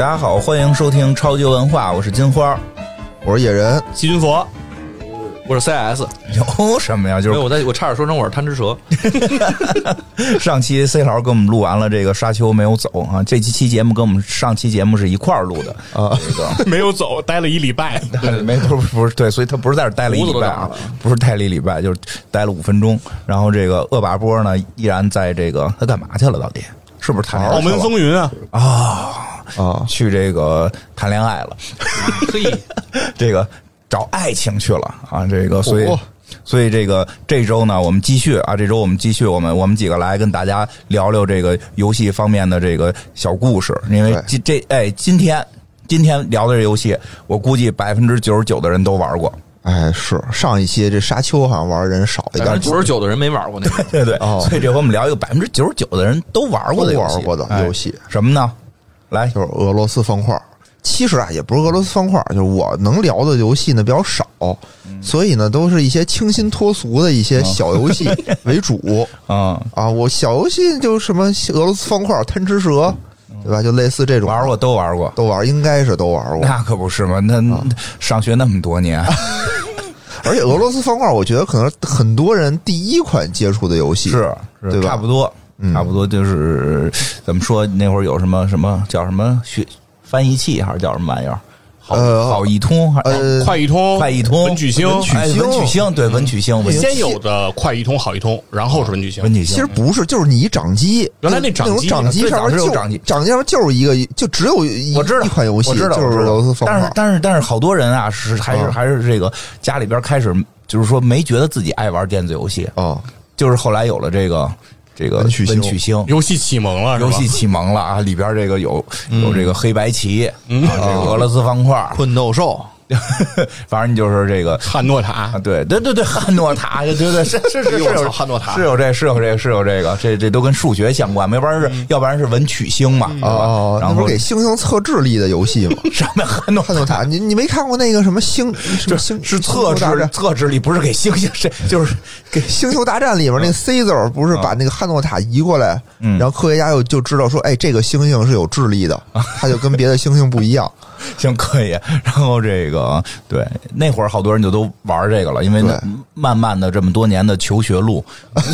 大家好，欢迎收听超级文化，我是金花。我是野人，细菌佛，我是 CS，有什么呀？就没有是我在我差点说成我是贪吃蛇，上期 C 老师给我们录完了这个沙丘没有走啊，这期期节目跟我们上期节目是一块儿录的啊。没有走，待了一礼拜。个 没不是不是对，所以他不是在这儿待了一礼拜啊胡子都长了，不是待了一礼拜，就是待了五分钟。然后这个恶霸波呢，依然在这个他干嘛去了？到底是不是谈恋爱澳门风云啊，啊？啊，去这个谈恋爱了，嘿，这个找爱情去了啊！这个所以。哦所以这个这周呢，我们继续啊，这周我们继续，我们我们几个来跟大家聊聊这个游戏方面的这个小故事。因为今这哎，今天今天聊的这游戏，我估计百分之九十九的人都玩过。哎，是上一期这沙丘好像玩的人少一点九十九的人没玩过那个，对对，哦所以这回我们聊一个百分之九十九的人都玩过的游戏都玩过的哎游戏什么呢？来，就是俄罗斯方块。其实啊，也不是俄罗斯方块，就是我能聊的游戏呢比较少，所以呢都是一些清新脱俗的一些小游戏 为主嗯，啊。我小游戏就什么俄罗斯方块、贪吃蛇，对吧？就类似这种玩过都玩过。都玩，应该是都玩过。那可不是嘛，那上学那么多年，而且俄罗斯方块，我觉得可能很多人第一款接触的游戏是是对吧差不多，嗯差不多就是怎么说？那会儿有什么什么叫什么学翻译器，还是叫什么玩意儿？好呃好易通，还是呃，快易通、快易通、文曲星，文曲哎文曲星，对文曲星，先有的快易通、好易通，然后是文曲星。文曲星。其实不是，就是你一掌机，原来那那掌机掌机上面就是有掌机掌机上面就是一个，就只有一我知道一款游戏，我知道，就是俄罗斯方块。但是但是但是好多人啊，是还是啊还是这个家里边开始就是说没觉得自己爱玩电子游戏，哦，就是后来有了这个这个文曲星文曲星。游戏启蒙了，是吧？游戏启蒙了啊，里边这个有有这个黑白棋，啊，这个俄罗斯方块，困斗兽，反正你就是这个汉诺塔。啊，对对对对，汉诺塔，对对对是是是有汉诺塔。是有这是有这是有这个，这这都跟数学相关，要不然是要不然是文曲星嘛，哦，那然后不是给星星测智力的游戏吗？什么汉诺汉诺塔，你你没看过那个什么星什么星是测智测智力，不是给星星，是就是给星球大战里面那 Caesar 不是把那个汉诺塔移过来，嗯。然后科学家又就知道说，哎，这个星星是有智力的，它就跟别的星星不一样。行可以。然后这个对那会儿好多人就都玩这个了，因为对慢慢的这么多年的求学路，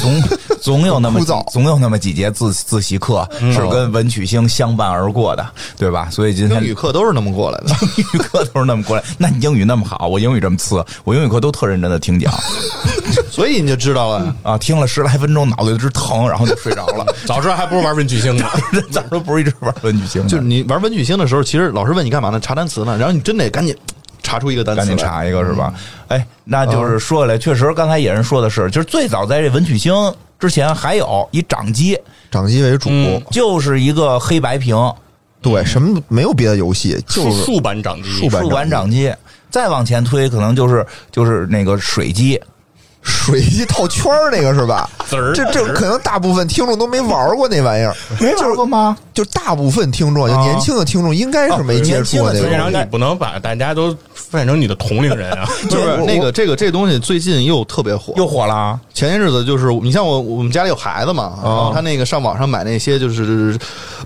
总 总有那么总有那么几节自自习课是跟文曲星相伴而过的，对吧？所以今天英语课都是那么过来的。英语课都是那么过来。那你英语那么好，我英语这么次，我英语课都特认真的听讲 所以你就知道了，啊，听了十来分钟，脑袋直疼，然后就睡着了。早知道还不如玩文曲星呢。早知道不是一直玩文曲星，就是你玩文曲星的时候，其实老师问你干嘛呢？查单词呢，然后你真得赶紧查出一个单词，赶紧查一个是吧？哎，那就是说起来，确实刚才野人说的是，就是最早在这文曲星之前还有以掌机，掌机为主，嗯就是一个黑白屏对，什么没有别的游戏，就是竖版掌机，竖版掌机。再往前推，可能就是就是那个水机，水机套圈儿那个是吧？这这可能大部分听众都没玩过那玩意儿，没玩过吗？就大部分听众，就啊年轻的听众应该是没接触过那个。然后你不能把大家都变成你的同龄人啊。就是那个这个这东西最近又特别火，又火了啊，前些日子就是你像我我们家里有孩子嘛，然后他那个上网上买那些就是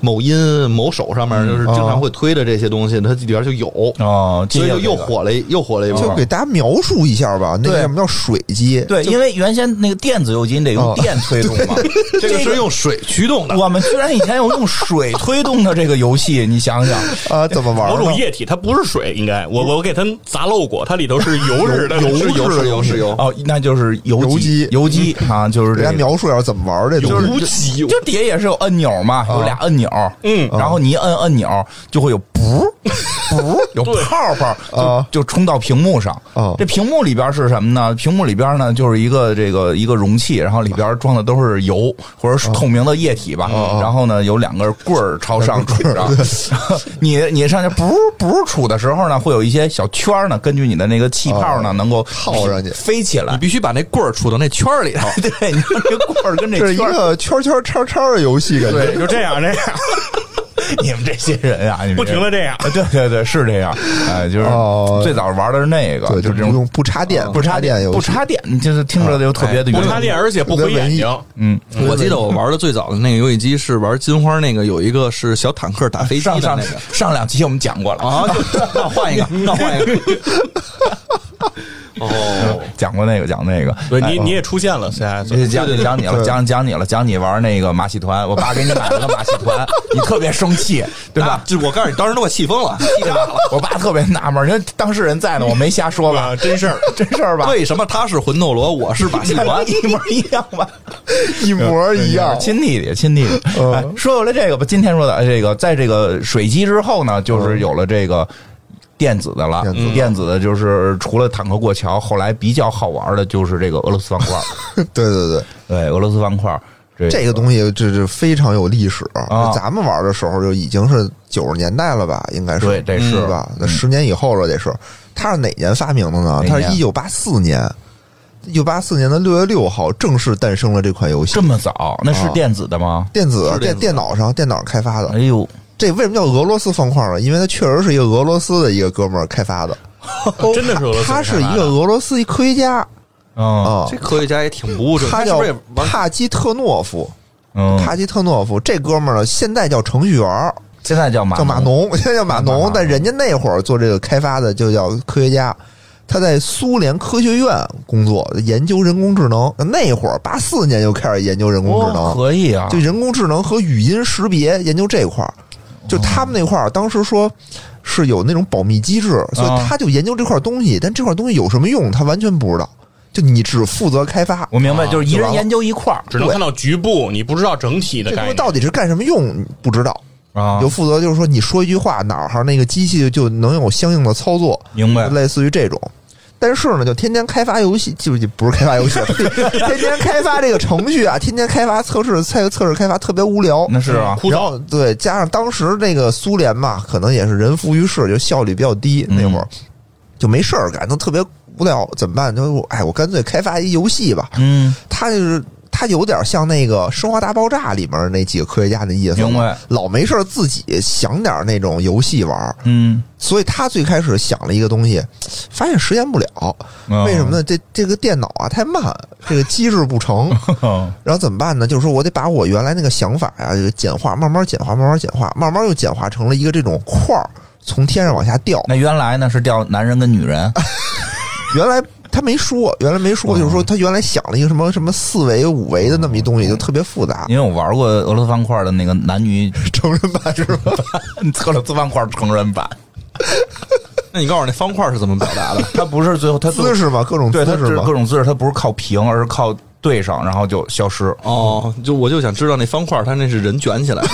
某音某手上面就是经常会推的这些东西，它里边就有，啊，所以就又这个。火了又火了一波。就给大家描述一下吧，那对个什么叫水机？对，因为原先那个电子油机你得用哦电推动嘛，这个是用水驱动的，我们居然以前有用水推动的这个游戏，你想想，啊，怎么玩？某种液体，它不是水，应该。我我给它砸漏过，它里头是油似的，油是油是油是油。哦，那就是邮邮机。油机啊，就是给大家这。描述一下怎么玩这东西。无极就底下也是有按钮嘛，有俩按钮，嗯。然后你一摁按钮，就会有噗噗有泡泡，啊。就就冲到屏幕上。啊。这屏幕里边是什么呢？屏幕里边呢就是一个这个一个容器，然后里边装的都是油或者是透明的液体吧。然后呢有两根棍儿朝上杵着，你你上去噗噗杵的时候呢，会有一些小圈儿呢，根据你的那个气泡呢，能够套上去飞起来你。必须把那棍儿杵到那圈儿里头。对，你看这棍儿跟这这是一个圈圈叉叉的游戏，感觉对，就这样这样。你们这些人啊，你们不停的这样。对对对，是这样。哎，就是哦最早玩的是那个，对，就这种不用不插电，不插电，不插电，你就是听着就特别的不插电，而且不毁眼睛。嗯，我记得我玩的最早的那个游戏机是玩金花那个，有一个是小坦克打飞机的上上那个上两期我们讲过了啊，就 那换一个，那换一个。哦，讲过那个，讲那个。哎对你你也出现了，CS 讲讲你了，讲讲你了，讲你玩那个马戏团，我爸给你买了个马戏团，你特别生气，对吧？就我告诉你，当时都快气疯了，气炸了。我爸特别纳闷，因为当事人在呢，我没瞎说吧？啊真事儿，真事儿吧？为什么他是魂斗罗，我是马戏团？一模一样吧？一模一样。亲弟弟，亲弟弟。嗯哎，说回来这个吧，今天说的哎这个，在这个水机之后呢，就是有了这个。电子的了，电子的电子的就是除了坦克过桥，后来比较好玩的就是这个俄罗斯方块。对对对，对，俄罗斯方块，这这个东西这这非常有历史。啊咱们玩的时候就已经是九十年代了吧？应该是对这是是吧？那十年以后了，这是。它是哪年发明的呢？它是一九八四年，一九八四年的六月六号正式诞生了这款游戏这。么早，那是啊电子的吗？电子电电脑上电脑上开发的哎，呦，这为什么叫俄罗斯方块呢？因为它确实是一个俄罗斯的一个哥们儿开发的，真的是俄罗斯他是一个俄罗斯一科学家。嗯啊。这，科学家也挺不务正，他叫帕基特诺夫。嗯，帕基特诺夫这哥们儿呢，现在叫程序员，现在叫马叫码农，现在叫码码农农，但人家那会儿做这个开发的就叫科学家。他在苏联科学院工作，研究人工智能。那会儿八四年就开始研究人工智能，哦可以啊，就人工智能和语音识别研究这块儿。就他们那块儿，当时说是有那种保密机制，所以他就研究这块东西。但这块东西有什么用，他完全不知道。就你只负责开发，我明白，啊就是一人研究一块儿只能看到局部，你不知道整体的这东西概念。到底是干什么用不知道。啊就，负责就是说你说一句话，哪儿哈那个机器就能有相应的操作，明白。类似于这种。但是呢，就天天开发游戏，就就不是开发游戏，天天开发这个程序啊，天天开发测试，测测试开发特别无聊。那是啊，枯燥然后对，加上当时那个苏联嘛，可能也是人浮于事，就效率比较低，嗯那会儿就没事儿干，都特别无聊，怎么办？就哎，我干脆开发一游戏吧。嗯，他就是他有点像那个《生化大爆炸》里面那几个科学家的意思，明白？老没事儿自己想点那种游戏玩儿，嗯，所以他最开始想了一个东西，发现实现不了，嗯为什么呢？这这个电脑啊太慢，这个机制不成，然后怎么办呢？就是说我得把我原来那个想法呀、这个简化，慢慢简化，慢慢简化，慢慢又简化成了一个这种块儿，从天上往下掉。那原来呢是掉男人跟女人，原来他没说，原来没说，就是说他原来想了一个什么什么四维、五维的那么一东西，就特别复杂。因为我玩过俄罗斯方块的那个男女 成人版是吧？俄罗斯方块成人版，那你告诉我那方块是怎么表达的？它不是最后它姿势嘛，各种对它是姿势嘛各。种姿势，它不是靠平，而是靠对上，然后就消失。哦，就我就想知道那方块，它那是人卷起来的。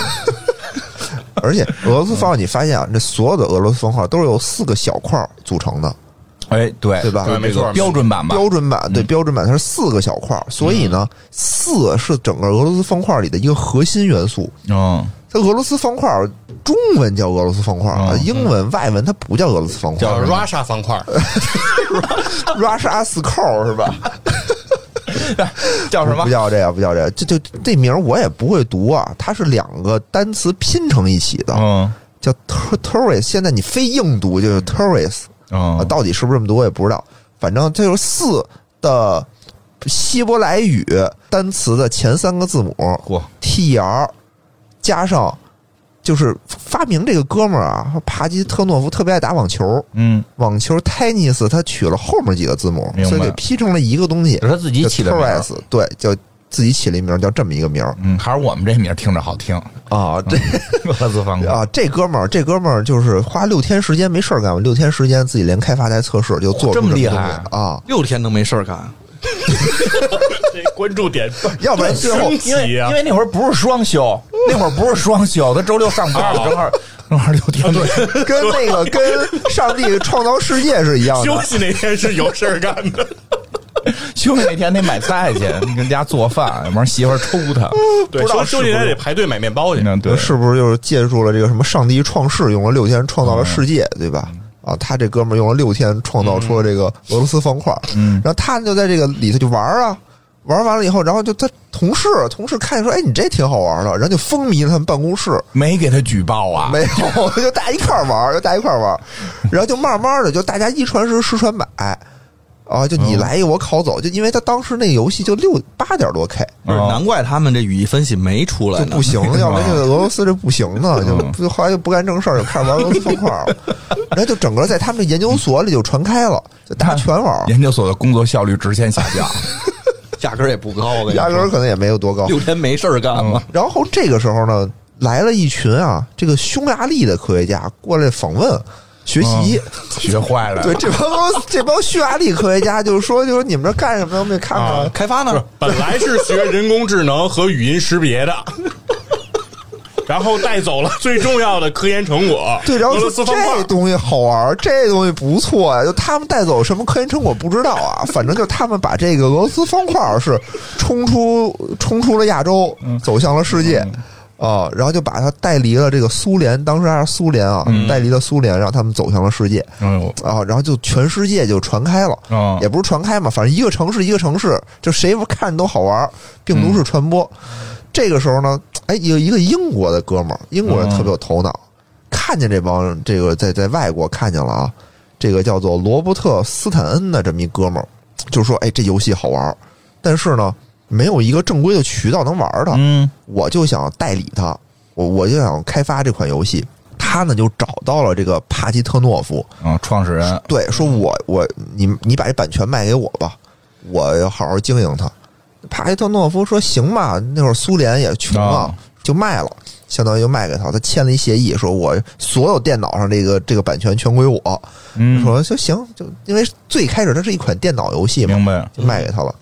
而且俄罗斯方块，你发现啊，这所有的俄罗斯方块都是由四个小块组成的，哎，对对吧对没错标准版吧？标准版对标准版它是四个小块儿，所以呢，四是整个俄罗斯方块里的一个核心元素。嗯，它俄罗斯方块儿中文叫俄罗斯方块英文、外文它不叫俄罗斯方块叫 Russia 方块，，Russia Skull 是吧？叫什么不？叫这个，不叫这个，这就这名我也不会读啊，它是两个单词拼成一起的，嗯叫 tur- tourist。现在你非硬读就是 tourist。啊，嗯，到底是不是这么多我也不知道。反正这就是四的希伯来语单词的前三个字母嚯，T R 加上，就是发明这个哥们儿啊，帕基特诺夫特别爱打网球，嗯，网球 tennis 他取了后面几个字母，所以给批成了一个东西是，他自己起的名儿。Torres，对，叫自己起了一名儿叫这么一个名儿嗯，还是我们这名儿听着好听。啊，这。方块啊，这哥们儿，这哥们儿就是花六天时间没事儿干，六天时间自己连开发带测试就做这么厉害啊！六天都没事儿干，这关注点 要不然最后因为啊因为那会儿不是双休，那会儿不是双休，他周六上班，正好正好六天。对，跟那个跟上帝创造世界是一样的。休息那天是有事儿干的。休息那天得买菜去，你跟家做饭，要不然媳妇儿抽他。对，不知道休休息是不是天得排队买面包去。嗯，对，是不是就是借助了这个什么上帝创世，用了六天创造了世界，对吧？啊，他这哥们儿用了六天创造出了这个俄罗斯方块，嗯然后他就在这个里头就玩儿啊，玩完了以后，然后就他同事同事看见说，哎，你这挺好玩的，然后就风靡了他们办公室。没给他举报啊？没有，就大家一块儿玩，就大家一块儿玩，然后就慢慢的就大家一传十，十传百。啊，就你来一个我拷走，就因为他当时那个游戏就六八点多 K，不是难怪他们这语义分析没出来呢，就不行，要不然这个俄罗斯这不行呢，就就后来就不干正事儿，就开始玩俄罗斯方块了，然后就整个在他们这研究所里就传开了，就大家全玩。研究所的工作效率直线下降，压根儿也不高，压根儿可能也没有多高，六天没事儿干嘛。然后这个时候呢，来了一群啊，这个匈牙利的科学家过来访问。学习学坏了，对这帮 这帮匈牙利科学家就是说，就是你们这干什么？我们得看看开发呢。本来是学人工智能和语音识别的，然后带走了 最重要的科研成果。对，然后说这东西好玩，这东西不错呀。就他们带走什么科研成果不知道啊，反正就他们把这个俄罗斯方块是冲出冲出了亚洲，走向了世界。啊，然后就把他带离了这个苏联，当时还是苏联啊，带离了苏联，让他们走向了世界。啊，然后就全世界就传开了。也不是传开嘛，反正一个城市一个城市，就谁看着都好玩，病毒式传播。这个时候呢，哎，有一个英国的哥们儿，英国人特别有头脑，看见这帮这个在在外国看见了啊，这个叫做罗伯特斯坦恩的这么一哥们儿，就说：“哎，这游戏好玩，但是呢。”没有一个正规的渠道能玩它，嗯，我就想代理它，我我就想开发这款游戏。他呢就找到了这个帕基特诺夫，嗯，创始人，对，说我我你你把这版权卖给我吧，我要好好经营它。帕基特诺夫说行吧，那会儿苏联也穷啊，就卖了，相当于就卖给他，他签了一协议，说我所有电脑上这个这个版权全归我。嗯，说就行，就因为最开始它是一款电脑游戏嘛，明白，就卖给他了。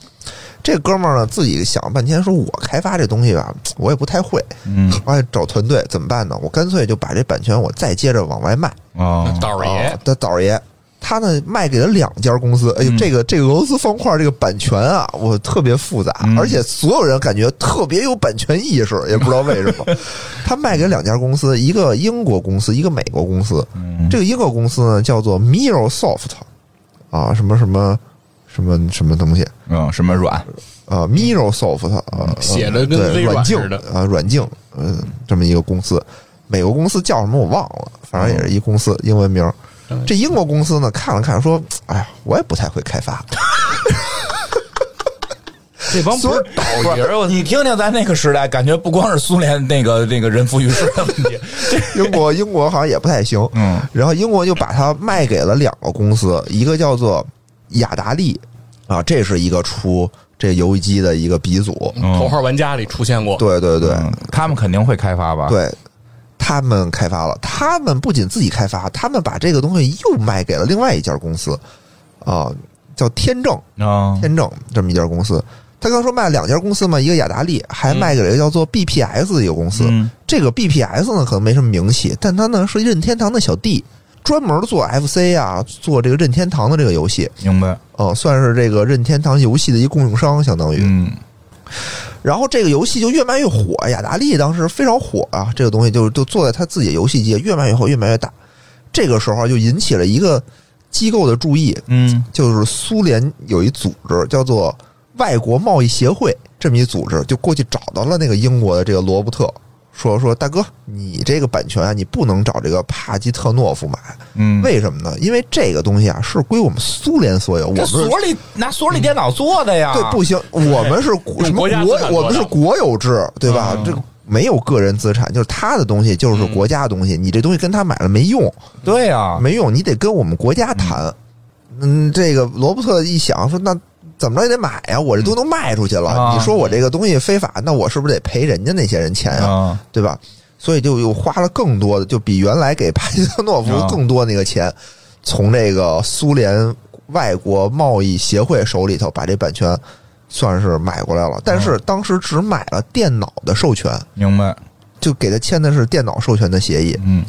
这哥们儿呢，自己想了半天，说我开发这东西吧，我也不太会，嗯，我找团队怎么办呢？我干脆就把这版权我再接着往外卖啊。道爷的道爷，他呢卖给了两家公司。哎呦，这个这个俄罗斯方块这个版权啊，我特别复杂，而且所有人感觉特别有版权意识，也不知道为什么。他卖给两家公司，一个英国公司，一个美国公司。这个英国公司呢叫做 Microsoft，啊，什么什么。什么什么东西？嗯，什么软？啊，Microsoft 啊，写的跟微软似的啊，软镜，嗯，这么一个公司，美国公司叫什么我忘了，反正也是一公司英文名。这英国公司呢，看了看说：“哎呀，我也不太会开发。”这帮不是倒爷你听听在那个时代，感觉不光是苏联那个那个人浮于事的问题，英国英国好像也不太行。嗯，然后英国就把它卖给了两个公司，一个叫做。雅达利啊，这是一个出这游戏机的一个鼻祖，头号玩家里出现过。对对对，他们肯定会开发吧？对，他们开发了。他们不仅自己开发，他们把这个东西又卖给了另外一家公司啊，叫天正啊，天正这么一家公司。他刚说卖了两家公司嘛，一个雅达利，还卖给了一个叫做 BPS 的一个公司。这个 BPS 呢，可能没什么名气，但他呢是任天堂的小弟。专门做 FC 啊，做这个任天堂的这个游戏，明白？哦，算是这个任天堂游戏的一供应商，相当于。嗯。然后这个游戏就越卖越火，雅达利当时非常火啊，这个东西就就坐在他自己的游戏机，越卖越火，越卖越大。这个时候就引起了一个机构的注意，嗯，就是苏联有一组织叫做外国贸易协会，这么一组织就过去找到了那个英国的这个罗伯特。说说大哥，你这个版权啊，你不能找这个帕基特诺夫买，嗯，为什么呢？因为这个东西啊是归我们苏联所有，我们所里拿所里电脑做的呀，对，不行，我们是什么国？我们是国有制，对吧？这没有个人资产，就是他的东西就是国家的东西，你这东西跟他买了没用，对呀，没用，你得跟我们国家谈。嗯，这个罗伯特一想说那。怎么着也得买呀！我这都能卖出去了，你说我这个东西非法，那我是不是得赔人家那些人钱呀？对吧？所以就又花了更多的，就比原来给帕金特诺夫更多那个钱，从这个苏联外国贸易协会手里头把这版权算是买过来了。但是当时只买了电脑的授权，明白？就给他签的是电脑授权的协议。嗯，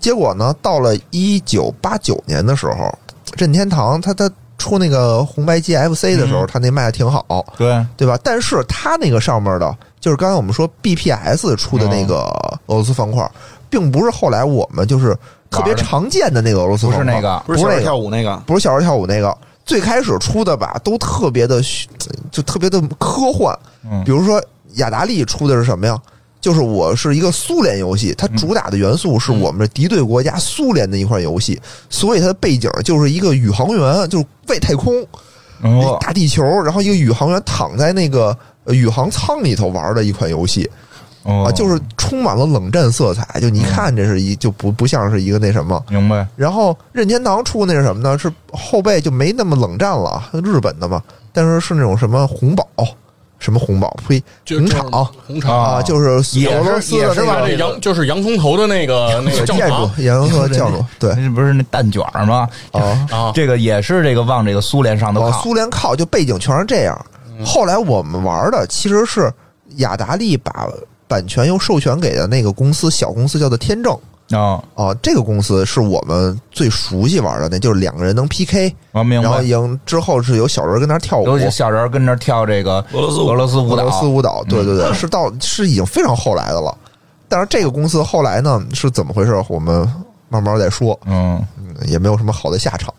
结果呢，到了一九八九年的时候，任天堂他他。出那个红白机 FC 的时候，他那卖的挺好，对对吧？但是他那个上面的，就是刚才我们说 BPS 出的那个俄罗斯方块，并不是后来我们就是特别常见的那个俄罗斯方块，不是那个，不是小跳舞那个，不是小时候跳舞那个。最开始出的吧，都特别的虚就特别的科幻。嗯比如说雅达利出的是什么呀？就是我是一个苏联游戏，它主打的元素是我们敌对国家苏联的一款游戏，所以它的背景就是一个宇航员，就是外太空。大地球，然后一个宇航员躺在那个呃宇航舱里头玩的一款游戏哦啊，就是充满了冷战色彩，就你一看这是一就不不像是一个那什么。明白。然后任天堂出的那是什么呢？是后背就没那么冷战了，日本的嘛，但是是那种什么红宝，什么红宝，呸，就红场红场啊，就是也是俄罗斯的也是吧那那个洋就是洋葱头的那个那个教建筑堂，洋河教主，对那不是那蛋卷吗？啊。啊，这个也是这个往这个苏联上头往靠。苏联靠，就背景全是这样。后来我们玩的其实是雅达利把版权又授权给的那个公司，小公司叫做天正啊，啊，这个公司是我们最熟悉玩的，那就是两个人能 PK，然后。赢之后是有小人跟那儿跳舞，有小人跟那儿跳这个俄罗斯俄罗斯舞俄罗斯蹈，舞蹈，对对对，是到是已经非常后来的了。但是这个公司后来呢是怎么回事？我们慢慢再说，嗯，嗯也没有什么好的下场。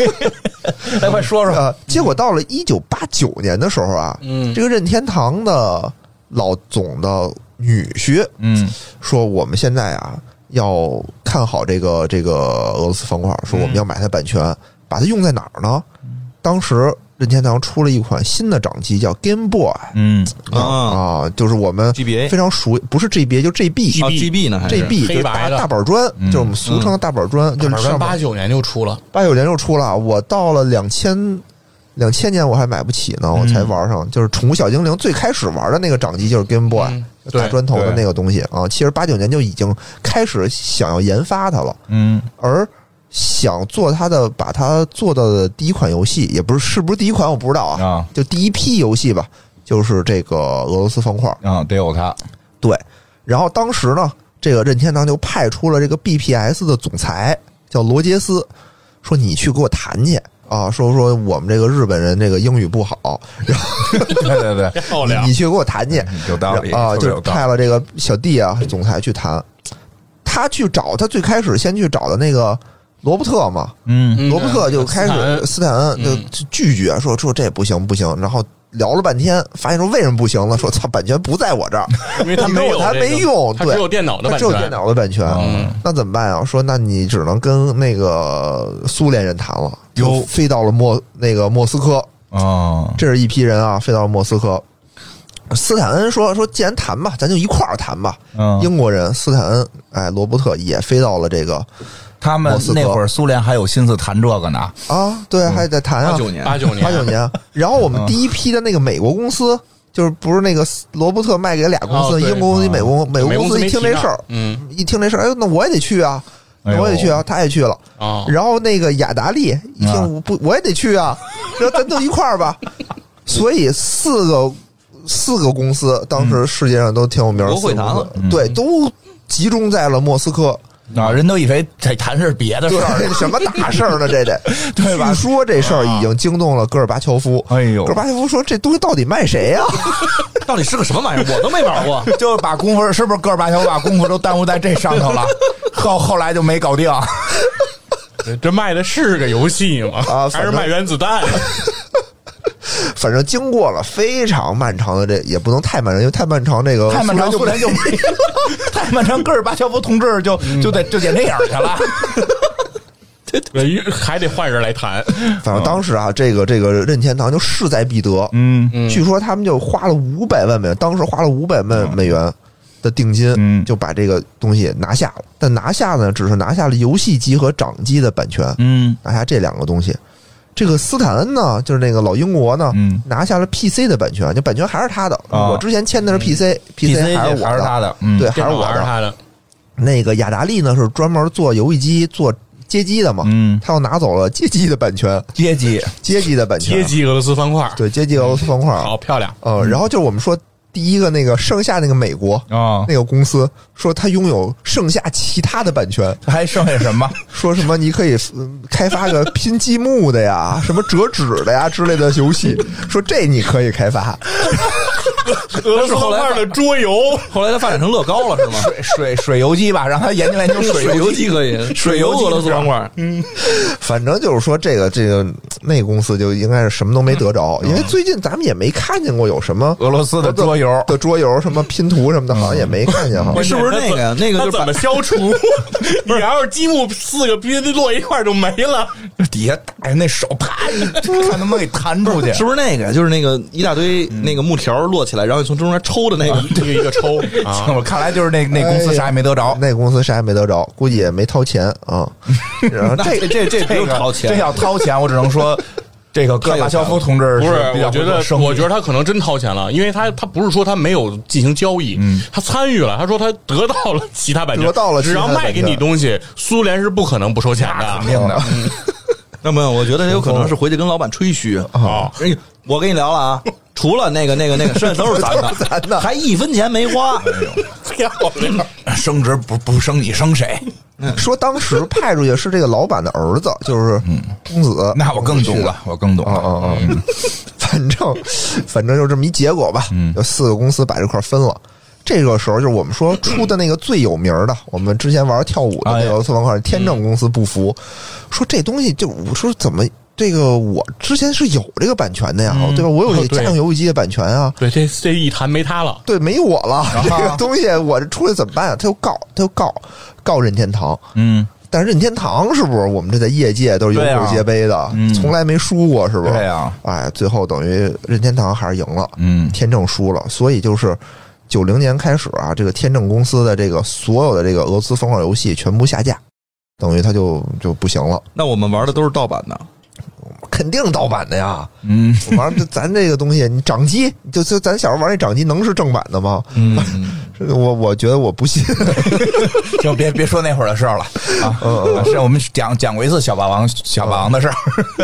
来快说说。呃，结果到了一九八九年的时候啊，嗯这个任天堂的老总的女婿嗯说，我们现在啊要看好这个这个俄罗斯方块，说我们要买它版权，把它用在哪儿呢？当时任天堂出了一款新的掌机，叫 Game Boy 嗯。啊啊，就是我们 GBA 非常熟，不是 GBA 就 GB。啊 GB 呢还是。GB 就是大大板砖，嗯。就是我们俗称的大板砖，就是八九年就出了，八九年就出了，我到了两千两千年我还买不起呢，我才玩上。就是宠物小精灵最开始玩的那个掌机就是 Game Boy，、嗯大砖头的那个东西啊。其实八九年就已经开始想要研发它了，嗯而想做它的，把它做到的第一款游戏，也不是是不是第一款我不知道啊，啊就第一批游戏吧，就是这个俄罗斯方块。啊，得有它。对，然后当时呢，这个任天堂就派出了这个 BPS 的总裁叫罗杰斯，说你去给我谈去啊，说说我们这个日本人这个英语不好，然后 对对对，漂亮你，你去给我谈去有道理啊，就派了这个小弟啊，总裁去谈，他去找他最开始先去找的那个罗伯特嘛，嗯嗯罗伯特就开斯坦恩始斯坦恩就拒绝说说这不行不行，然后聊了半天，发现说为什么不行了？说操，版权不在我这儿，因为他没有他没用对。他只有电脑的版权，只有电脑的版权，嗯。那怎么办啊？说那你只能跟那个苏联人谈了，就哟飞到了莫那个莫斯科，哦，这是一批人啊，飞到了莫斯科。斯坦恩说说，既然谈吧，咱就一块儿谈吧。嗯，英国人斯坦恩，哎，罗伯特也飞到了这个他们莫斯科。那会儿苏联还有心思谈这个呢。啊，对，还得谈啊。八，九年。八九年。八九年。然后我们第一批的那个美国公司，就是不是那个罗伯特卖给俩公司，英国公司、美国美国公司一听这事儿，嗯。一听这事儿，哎，那我也得去啊，我也去啊，他也去了。啊，然后那个雅达利一啊听我不，我也得去啊，然后咱都一块儿吧。所以四个四个公司当时世界上都挺有名的，国会对，都集中在了莫斯科。啊，人都以为这谈是别的事对儿，，什么大事儿呢？这得 对吧据说这事儿已经惊动了戈尔巴乔夫。哎呦戈尔巴乔夫说：“这东西到底卖谁呀、到底是个什么玩意儿？我都没玩过。就把功夫是不是戈尔巴乔夫把功夫都耽误在这上头了？后后来就没搞定。这卖的是个游戏吗？啊还是卖原子弹？反正经过了非常漫长的这，也不能太漫长，因为太漫长，这个太漫长，苏联就没了。太漫长，戈尔巴乔夫同志就就得就得那样去了。对，还得换人来谈。反正当时啊，这个这个任天堂就势在必得。嗯嗯据说他们就花了五百万美元，当时花了五百万美元的定金，嗯就把这个东西拿下了。但拿下呢，只是拿下了游戏机和掌机的版权，嗯拿下这两个东西。这个斯坦恩呢，就是那个老英国呢，嗯。拿下了 PC 的版权，就版权还是他的。啊。我之前签的是 PC，PC、还是我还是他的，嗯，对，还是我的。还是他的，那个雅达利呢，是专门做游戏机、做街机的嘛，嗯，他又拿走了街机的版权，街机，街机的版权，街机俄罗斯方块，对街机俄罗斯方块。好漂亮。呃，然后就是我们说第一个那个剩下那个美国啊那，个公司说他拥有剩下其他的版权，还剩下什么？说什么你可以嗯开发个拼积木的呀，什么折纸的呀之类的游戏，说这你可以开发。俄罗斯方块的桌游，后来它发展成乐高了是吗？水水水游机吧，让他研究研究水水游机。机可以，水游俄罗斯方块，嗯反正就是说，这个这个那公司就应该是什么都没得着，因为最近咱们也没看见过有什么俄罗斯的桌游，的桌游，什么拼图什么的，好像也没看见哈。是不是那个呀？那个就怎么消除？你要是积木四个拼摞一块就没了。底下打那手啪，一 看能不能给弹出去。是不是那个呀？就是那个一大堆那个木条摞起来，然后从中间抽的那个。一个一个抽 啊，我看来就是那那公司啥也没得着。那公司啥也没得着，估计也没掏钱啊。然后这这这这不用这个掏钱，这要掏钱，我只能说，这个戈巴乔夫同志不是，我觉得，我觉得他可能真掏钱了，因为他他不是说他没有进行交易，他参与了，他说他得到了其他版权，得到了只要卖给你东西，苏联是不可能不收钱的，肯定的。那没有，我觉得有可能是回去跟老板吹嘘啊。哎我跟你聊了啊，除了那个那个那个剩下都是咱的，咱的还一分钱没花。漂亮，升职不不升你升谁？说当时派出去是这个老板的儿子，就是公子。那我更懂了，我更懂啊啊了。啊！反正反正就这么一结果吧。有四个公司把这块分了。这个时候就是我们说出的那个最有名的，我们之前玩跳舞的那个俄罗斯方块，天正公司不服，说这东西就我说怎么这个我之前是有这个版权的呀，对吧？我有这哦对家用游戏机的版权啊。对，这这一谈没他了，对，没我了，这个东西我这出来怎么办啊？他就告，他就告，告任天堂。嗯，但是任天堂是不是我们这在业界都是有口皆碑的，嗯。从来没输过，是不是？对啊，哎，最后等于任天堂还是赢了，嗯。天正输了，所以就是九零年开始啊，这个天正公司的这个所有的这个俄罗斯方块游戏全部下架，等于它就就不行了，那我们玩的都是盗版的，肯定盗版的呀。嗯，完了，咱这个东西，你掌机，就就咱小时候玩那掌机，能是正版的吗？嗯，这个我我觉得我不信。就，别别说那会儿的事儿了啊。是我们讲讲过一次小霸王小霸王的事儿。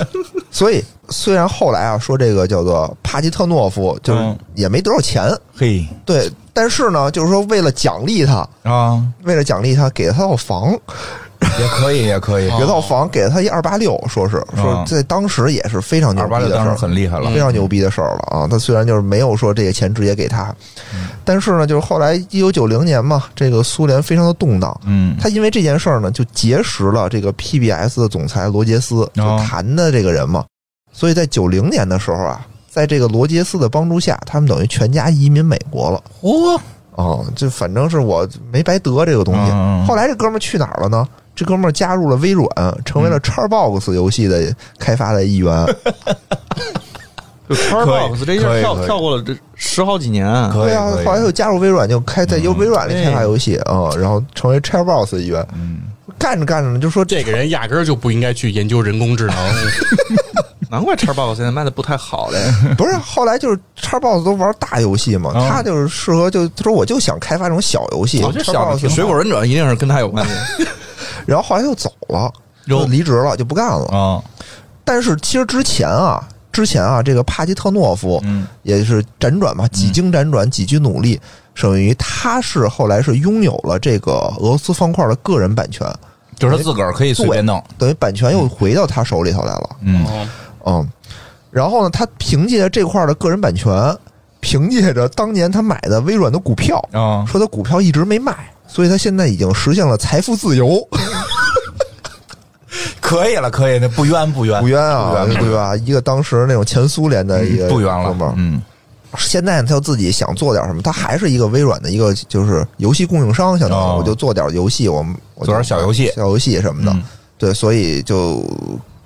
所以虽然后来啊说这个叫做帕基特诺夫，就是嗯也没多少钱，嘿对，但是呢，就是说为了奖励他，啊，为了奖励他，给了他套房，也可以，也可以。有套房，给了他一二八六，说是说啊在当时也是非常牛逼的事儿，很厉害了非。常牛逼的事儿了啊！他虽然就是没有说这些钱直接给他，但是呢，就是后来一九九零年嘛，这个苏联非常的动荡，嗯他因为这件事儿呢，就结识了这个 PBS 的总裁罗杰斯，谈的这个人嘛。所以在九零年的时候啊，在这个罗杰斯的帮助下，他们等于全家移民美国了。嚯，哦，就反正是我没白得这个东西。嗯后来这哥们儿去哪儿了呢？这哥们儿加入了微软，成为了 Xbox 游戏的开发的一员。就 Xbox 这一下跳跳过了这十好几年，可以对啊，后来又加入微软，就开在由微软里开发游戏啊、然后成为 Xbox 的一员。嗯，干着干着呢，就说这个人压根儿就不应该去研究人工智能。难怪 Xbox 现在卖的不太好嘞。不是，后来就是 Xbox 都玩大游戏嘛，嗯他就是适合就他说我就想开发这种小游戏，我觉得小的 Xbox 水果忍者一定是跟他有关系。然后后来又走了，就离职了，就不干了。啊，但是其实之前啊，之前啊，这个帕基特诺夫嗯。也是辗转嘛，几经辗转，几经努力，等于他是后来是拥有了这个俄罗斯方块的个人版权，就是他自个儿可以随便弄。等于版权又回到他手里头来了。嗯。哦。嗯，然后呢，他凭借着这块的个人版权，凭借着当年他买的微软的股票，啊，说他股票一直没卖，所以他现在已经实现了财富自由，可以了，可以，那不冤不冤。不冤啊，不冤。对吧？一个当时那种前苏联的一个不冤了哥们儿。嗯。现在他自己想做点什么，他还是一个微软的一个就是游戏供应商，相当于。哦。我就做点游戏，我们我做点小游戏。小游戏什么的。嗯，对，所以就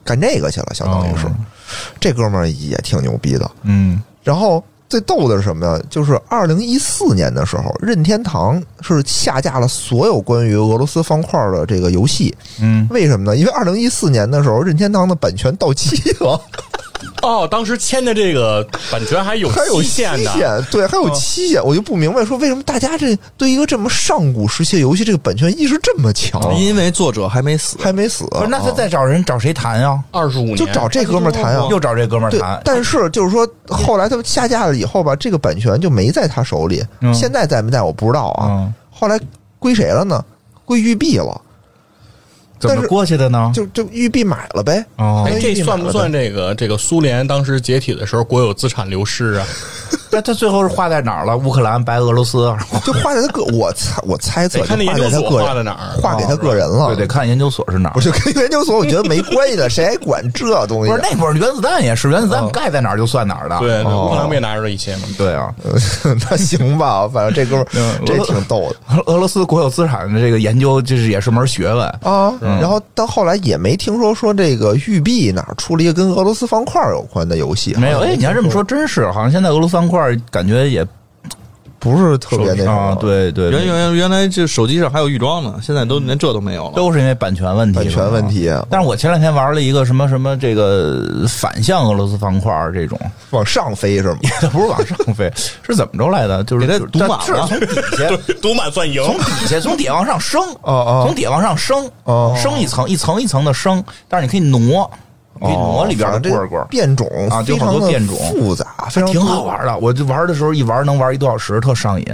干这个去了，相当于是。哦。这哥们儿也挺牛逼的。嗯。然后最逗的是什么呀？就是二零一四年的时候，任天堂是下架了所有关于俄罗斯方块的这个游戏。嗯，为什么呢？因为二零一四年的时候，任天堂的版权到期了，哦，当时签的这个版权还有还有期期限的，限，对，还有期限，我就不明白说为什么大家这对一个这么上古时期的游戏，这个版权意识这么强，因为作者还没死，还没死。不是，那他啊再找人找谁谈呀？二十五年就找这哥们儿谈啊，又找这哥们儿对谈，，但是就是说，后来他们下架了以后吧，这个版权就没在他手里。嗯现在在没在我不知道啊。嗯后来归谁了呢？归育碧了，怎么过去的呢？就就玉璧买了呗。哦哎，这算不算这？个这个苏联当时解体的时候国有资产流失啊？那他最后是画在哪儿了？乌克兰、白俄罗斯？就画在他个，我猜我猜测，得看那画研究所在他个人画在哪儿画给他个人了。对，得看研究所是哪儿不。是跟 研究所，我觉得没关系的，谁还管这东西？不是那会儿原子弹也是，原子弹盖在哪儿就算哪儿的。对，哦乌克兰不也拿着这一些吗？对啊，那行吧，反正这哥们这挺逗的。俄俄罗斯国有资产的这个研究，就是也是门学问。啊，然后到后来也没听说说这个育碧哪儿出了一个跟俄罗斯方块有关的游戏，没有，哎，你要这么说，真是，好像现在俄罗斯方块感觉也不是特别那什啊么，，对对，原原原来这手机上还有预装呢，现在都连这都没有了。都是因为版权问题，版权问题但是我前两天玩了一个什么什么这个反向俄罗斯方块这种，往上飞是吗？它 不是往上飞，是怎么着来的？就是给它堵满了。是从底下 堵满算赢。从底下从底下往上升，哦哦。从底下往上升，哦。升一层一层一层的升，但是你可以挪，你可以挪里边的哦反正这棍儿棍儿。变种啊就非常的好多变种复杂，非常挺多好玩的，我就玩的时候一玩能玩一多小时，特上瘾。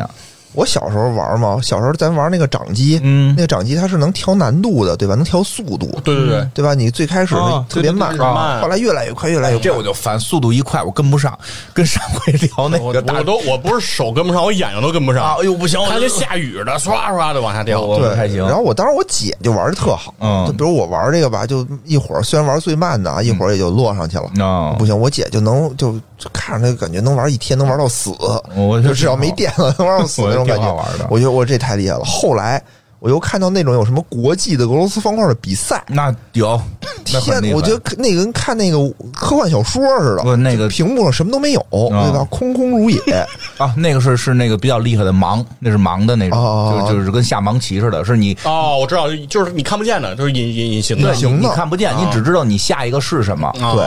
我小时候玩嘛，小时候咱玩那个掌机，嗯那个掌机它是能调难度的，对吧？能调速度，对对对，对吧？你最开始特别慢，后来越来越快，越来越快。这我就烦，速度一快我跟不上，跟上回聊那个大我都我不是手跟不上，我眼睛都跟不上啊，哎呦不行，我它跟下雨的，唰唰的往下掉。对我不太行然后我当时我姐就玩的特好，嗯就比如我玩这个吧，就一会儿虽然玩最慢的啊，一会儿也就落上去了。啊不行，我姐就能就就看着那个感觉能玩一天，能玩到死。我就只要没电了，能玩到死那挺好玩的。我觉得我这太厉害了。后来我又看到那种有什么国际的俄罗斯方块的比赛，那有，那很厉天，害我觉得那个跟看那个科幻小说似的，不那个屏幕上什么都没有，对吧？空空如也。啊，那个是是那个比较厉害的盲，那是盲的那种，哦就就是跟下盲棋似的，是你哦，我知道，就是你看不见的，就是隐隐隐形的对。你你看不见，你只知道你下一个是什么。啊对，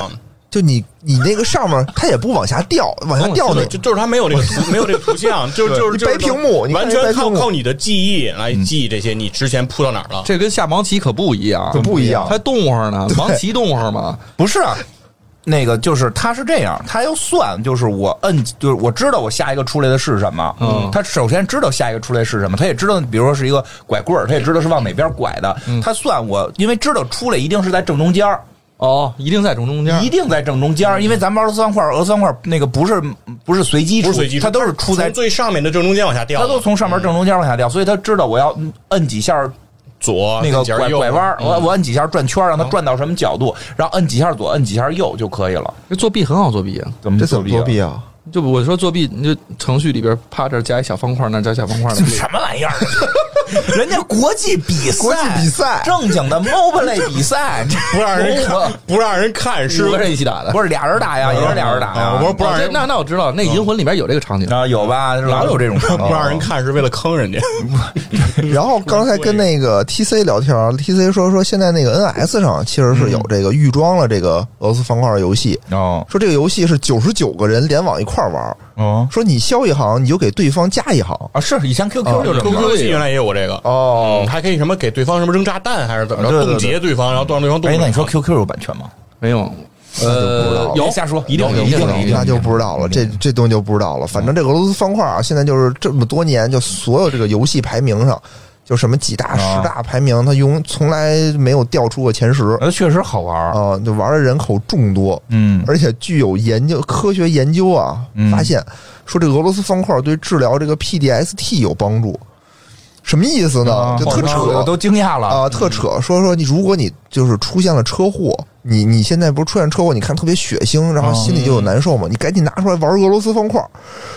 就你你那个上面它也不往下掉，往下掉那对，就就是它没有这个图，没有这个图像，就就是你就是白屏幕完全靠靠你的记忆来记这些，你之前扑到哪儿了？这跟下盲棋可不一样，可不一样。还动会儿呢，盲棋动会儿嘛。不是啊，那个就是它是这样，它要算，就是我摁，就是我知道我下一个出来的是什么。嗯。他首先知道下一个出来是什么，他也知道，比如说是一个拐棍儿，他也知道是往哪边拐的。嗯。他算我，因为知道出来一定是在正中间儿哦，一定在正中间一。定在正中间儿因为咱们玩俄罗斯方块，俄罗斯方块那个不是不是随机出，不是随机出，它都是出在最上面的正中间往下掉的，他都从上面正中间往下掉，所以他知道我要摁几下左那个拐拐弯我我摁几下转圈儿，让它转到什么角度，然后摁几下左，摁几下右就可以了。这作弊很好作弊啊！怎么这怎么作弊啊？啊？就我说作弊，你就程序里边啪这儿加一小方块，那儿加小方块的。什么玩意儿？人家国际比赛，国际比赛正经的 mobile 比赛，不让人我看，不让人看是五个人一起打的。不是俩人打呀，也是俩人打呀。啊我说不让人那那我知道，那银魂里边有这个场景。啊，有吧？老有这种不让人看是为了坑人家。然后刚才跟那个 TC 聊天啊，TC 说说现在那个 NS 上其实是有这个预装了这个俄罗斯方块的游戏，哦说这个游戏是九十九个人联网一块儿玩，哦说你消一行你就给对方加一行。啊！是以前 QQ 哦就是 QQ 游戏原来也有这个哦嗯还可以什么给对方什么扔炸弹还是怎么着，冻结对方，然后让对方冻哎，那你说 QQ 有版权吗？没有，那就不知道呃，有别瞎说，一定有有，一定有，有有一定有那就不知道了，这这东西就不知道了。反正这俄罗斯方块啊，现在就是这么多年，就所有这个游戏排名上，就什么几大、十大排名，它永从来没有掉出过前十呃，确实好玩儿。啊，就玩的人口众多，嗯而且具有研究科学研究啊嗯，发现说这俄罗斯方块对治疗这个 PDST 有帮助。什么意思呢？啊就特扯，我都惊讶了啊，特扯。说说你，如果你就是出现了车祸，你你现在不是出现车祸，你看特别血腥，然后心里就有难受嘛，你赶紧拿出来玩俄罗斯方块。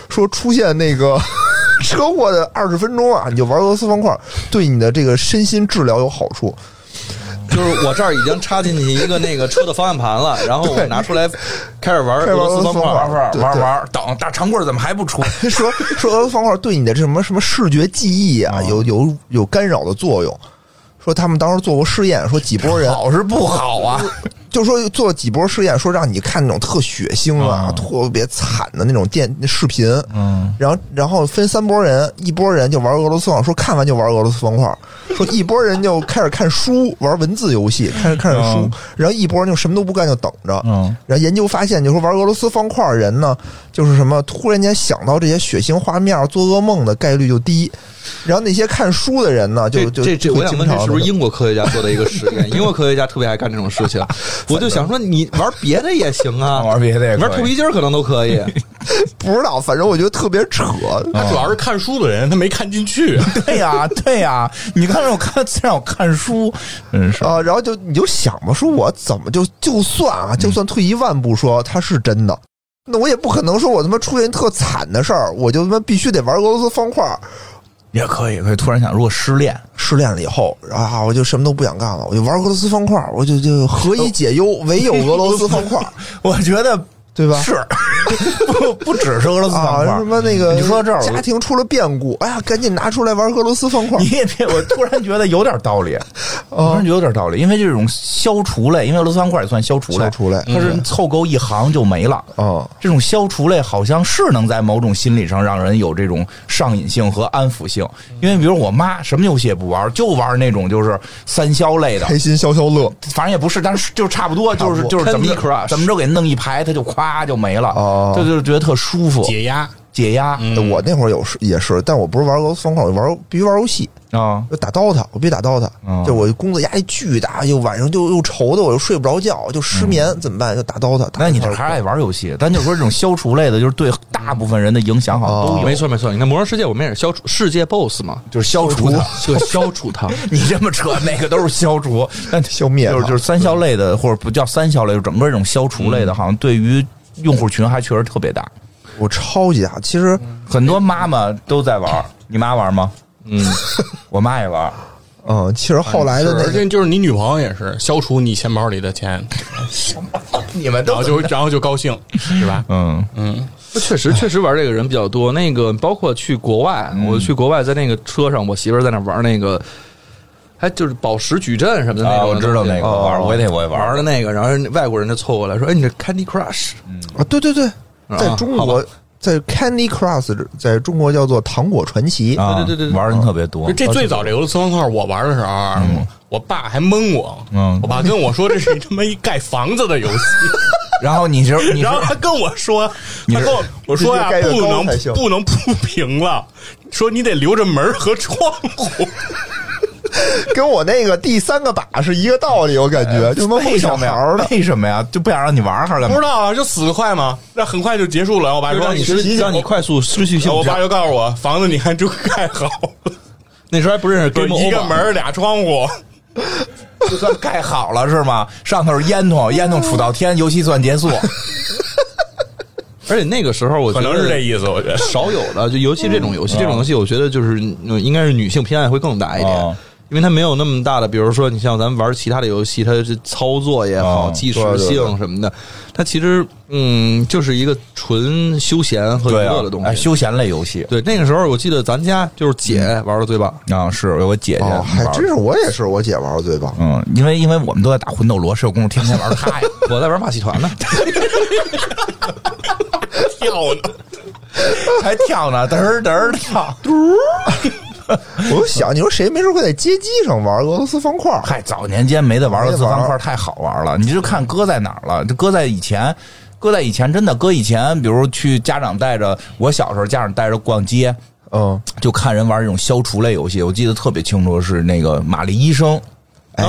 说出现那个车祸的二十分钟啊，你就玩俄罗斯方块，对你的这个身心治疗有好处。就是我这儿已经插进去一个那个车的方向盘了，然后我拿出来开始玩俄罗斯方块玩玩玩，等大长棍怎么还不出？说说俄罗斯方块对你的这什么什么视觉记忆啊，有有有干扰的作用。说他们当时做过试验，说几波人好是不好啊？就说做几波试验，说让你看那种特血腥啊、嗯特别惨的那种电视频，嗯，然后然后分三波人，一波人就玩俄罗斯方块，说看完就玩俄罗斯方块，说一波人就开始看书，玩文字游戏，开始看着书嗯，然后一波人就什么都不干就等着，嗯，然后研究发现，就说玩俄罗斯方块的人呢，就是什么突然间想到这些血腥画面、做噩梦的概率就低，然后那些看书的人呢，就就这这我想问，这经常是不是英国科学家做的一个实验？英国科学家特别爱干这种事情。我就想说，你玩别的也行啊，玩别的也玩兔皮筋儿可能都可以。不知道，反正我觉得特别扯。他主要是看书的人，他没看进去。对呀，对呀，你看让我看，让我看书，嗯是啊，然后就你就想吧，说我怎么就就算啊，就算退一万步说它是真的，那我也不可能说我他妈出现特惨的事儿，我就他妈必须得玩俄罗斯方块。也可以，可以突然想，如果失恋，失恋了以后啊，我就什么都不想干了，我就玩俄罗斯方块，我就就何以解忧，唯有俄罗斯方块。我觉得。对吧？是，不不只是俄罗斯方块，什么那个你说这儿家庭出了变故，哎呀，赶紧拿出来玩俄罗斯方块。你也别，我突然觉得有点道理，突然觉得有点道理，因为这种消除类，因为俄罗斯方块也算消除类，消除类，它是凑够一行就没了。哦，这种消除类好像是能在某种心理上让人有这种上瘾性和安抚性，因为比如我妈什么游戏也不玩，就玩那种就是三消类的，开心消消乐，反正也不是，但是就差不多，就是就是怎么怎么着给弄一排，它就咵就没了。就就觉得特舒服，解压解压。我那会儿有是也是，但我不是玩俄罗斯方块，我玩必须玩游戏啊，就打 DOTA，我必须打 DOTA。就我工作压力巨大，又晚上就又愁的，我又睡不着觉，就失眠，怎么办？就打 DOTA。那你这还是爱玩游戏？但就说这种消除类的，就是对大部分人的影响好像都有。没错没错，你看《魔兽世界》，我们也是消除世界 BOSS 嘛，就是消除它，就消除它。你这么扯，哪个都是消除，但消灭就是就是三消类的，或者不叫三消类，就整个这种消除类的，好像对于用户群还确实特别大。我超级大，其实很多妈妈都在玩。你妈玩吗？嗯，我妈也玩。嗯，其实后来的那个就是你女朋友也是消除你钱包里的钱，你们然后就然后就高兴是吧？嗯嗯，确实确实玩这个人比较多。那个包括去国外，我去国外在那个车上，我媳妇在那玩那个，还就是宝石矩阵什么的那种，我知道那个玩，我也得我也玩的那个。然后外国人就凑过来说：“哎，你这 Candy Crush 啊？对对对，在中国。”在 Candy Crush 在中国叫做糖果传奇，对对对，玩人特别多。这最早这俄罗斯方块我玩的时候，我爸还蒙我，我爸跟我说这是他妈一盖房子的游戏。然后你就，然后他跟我说，他跟我我说呀，不能不能铺平了，说你得留着门和窗户。跟我那个第三个把是一个道理，我感觉就为什么呀？为什么呀？就不想让你玩儿了？不知道啊，就死得快嘛，那很快就结束了。我爸说让你失，让你快速失去性。我爸就告诉我，房子你看就盖好了。那时候还不认识，一个门俩窗户，就算盖好了是吗？上头是烟囱，烟囱杵到天，游戏算结束。而且那个时候，我可能是这意思，我觉得少有的，就尤其这种游戏，这种游戏，我觉得就是应该是女性偏爱会更大一点。因为它没有那么大的，比如说你像咱们玩其他的游戏，它是操作也好，即时性什么的，它其实嗯就是一个纯休闲和娱乐的东西，休闲类游戏。对，那个时候我记得咱家就是姐玩的最棒。啊，是有我姐姐，还真是我也是我姐玩的最棒。嗯，因为因为我们都在打魂斗罗，是有功夫天天玩它呀，我在玩马戏团呢，跳呢，还跳呢，嘚儿嘚儿跳，嘟。我就想，你说谁没事会在街机上玩俄罗斯方块？嗨，早年间没得玩俄罗斯方块，太好玩了。你就看搁在哪儿了？就搁在以前，搁在以前，真的搁以前，比如去家长带着我小时候，家长带着逛街，嗯，就看人玩这种消除类游戏。我记得特别清楚，是那个玛丽医生，哎，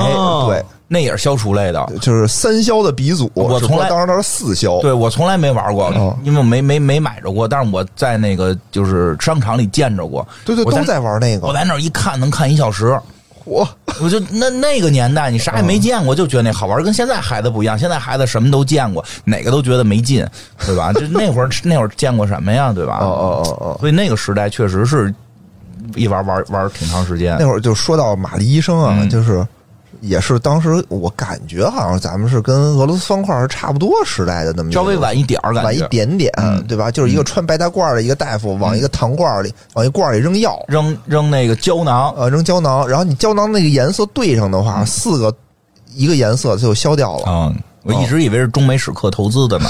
对。那也是消除类的，就是三消的鼻祖。我从来当时那是四消，对我从来没玩过，因为我没没没买着过。但是我在那个就是商场里见着过。对对，都在玩那个。我在那儿一看，能看一小时。我我就那那个年代，你啥也没见过，就觉得那好玩。跟现在孩子不一样，现在孩子什么都见过，哪个都觉得没劲，对吧？就那会儿那会儿见过什么呀，对吧？哦哦哦哦。所以那个时代确实是一玩玩玩挺长时间。那会儿就说到玛丽医生啊，就是。也是当时我感觉好像咱们是跟俄罗斯方块是差不多时代的那么稍微晚一点儿，晚一点点，对吧？就是一个穿白大褂的一个大夫往一个糖罐里往一罐里扔药，扔扔那个胶囊，呃，扔胶囊，然后你胶囊那个颜色对上的话，四个一个颜色就消掉了。嗯！我一直以为是中美史克投资的呢。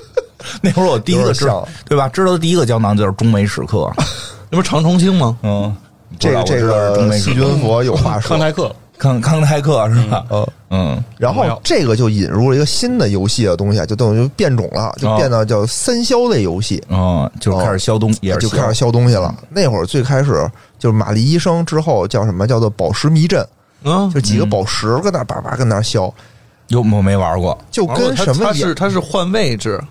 那会儿我第一个知道，对吧？知道的第一个胶囊就是中美史克，那不是常重庆吗？嗯，这个这个细菌佛有话说，康泰克。康康泰克是吧？嗯嗯，然后这个就引入了一个新的游戏的东西，就等于变种了，就变到叫三消类游戏啊，就开始消东，也就开始消东西了。那会儿最开始就是玛丽医生之后叫什么叫做宝石迷阵，嗯，就几个宝石搁那叭叭跟那消。有我没玩过，就跟什么？它是它是换位置。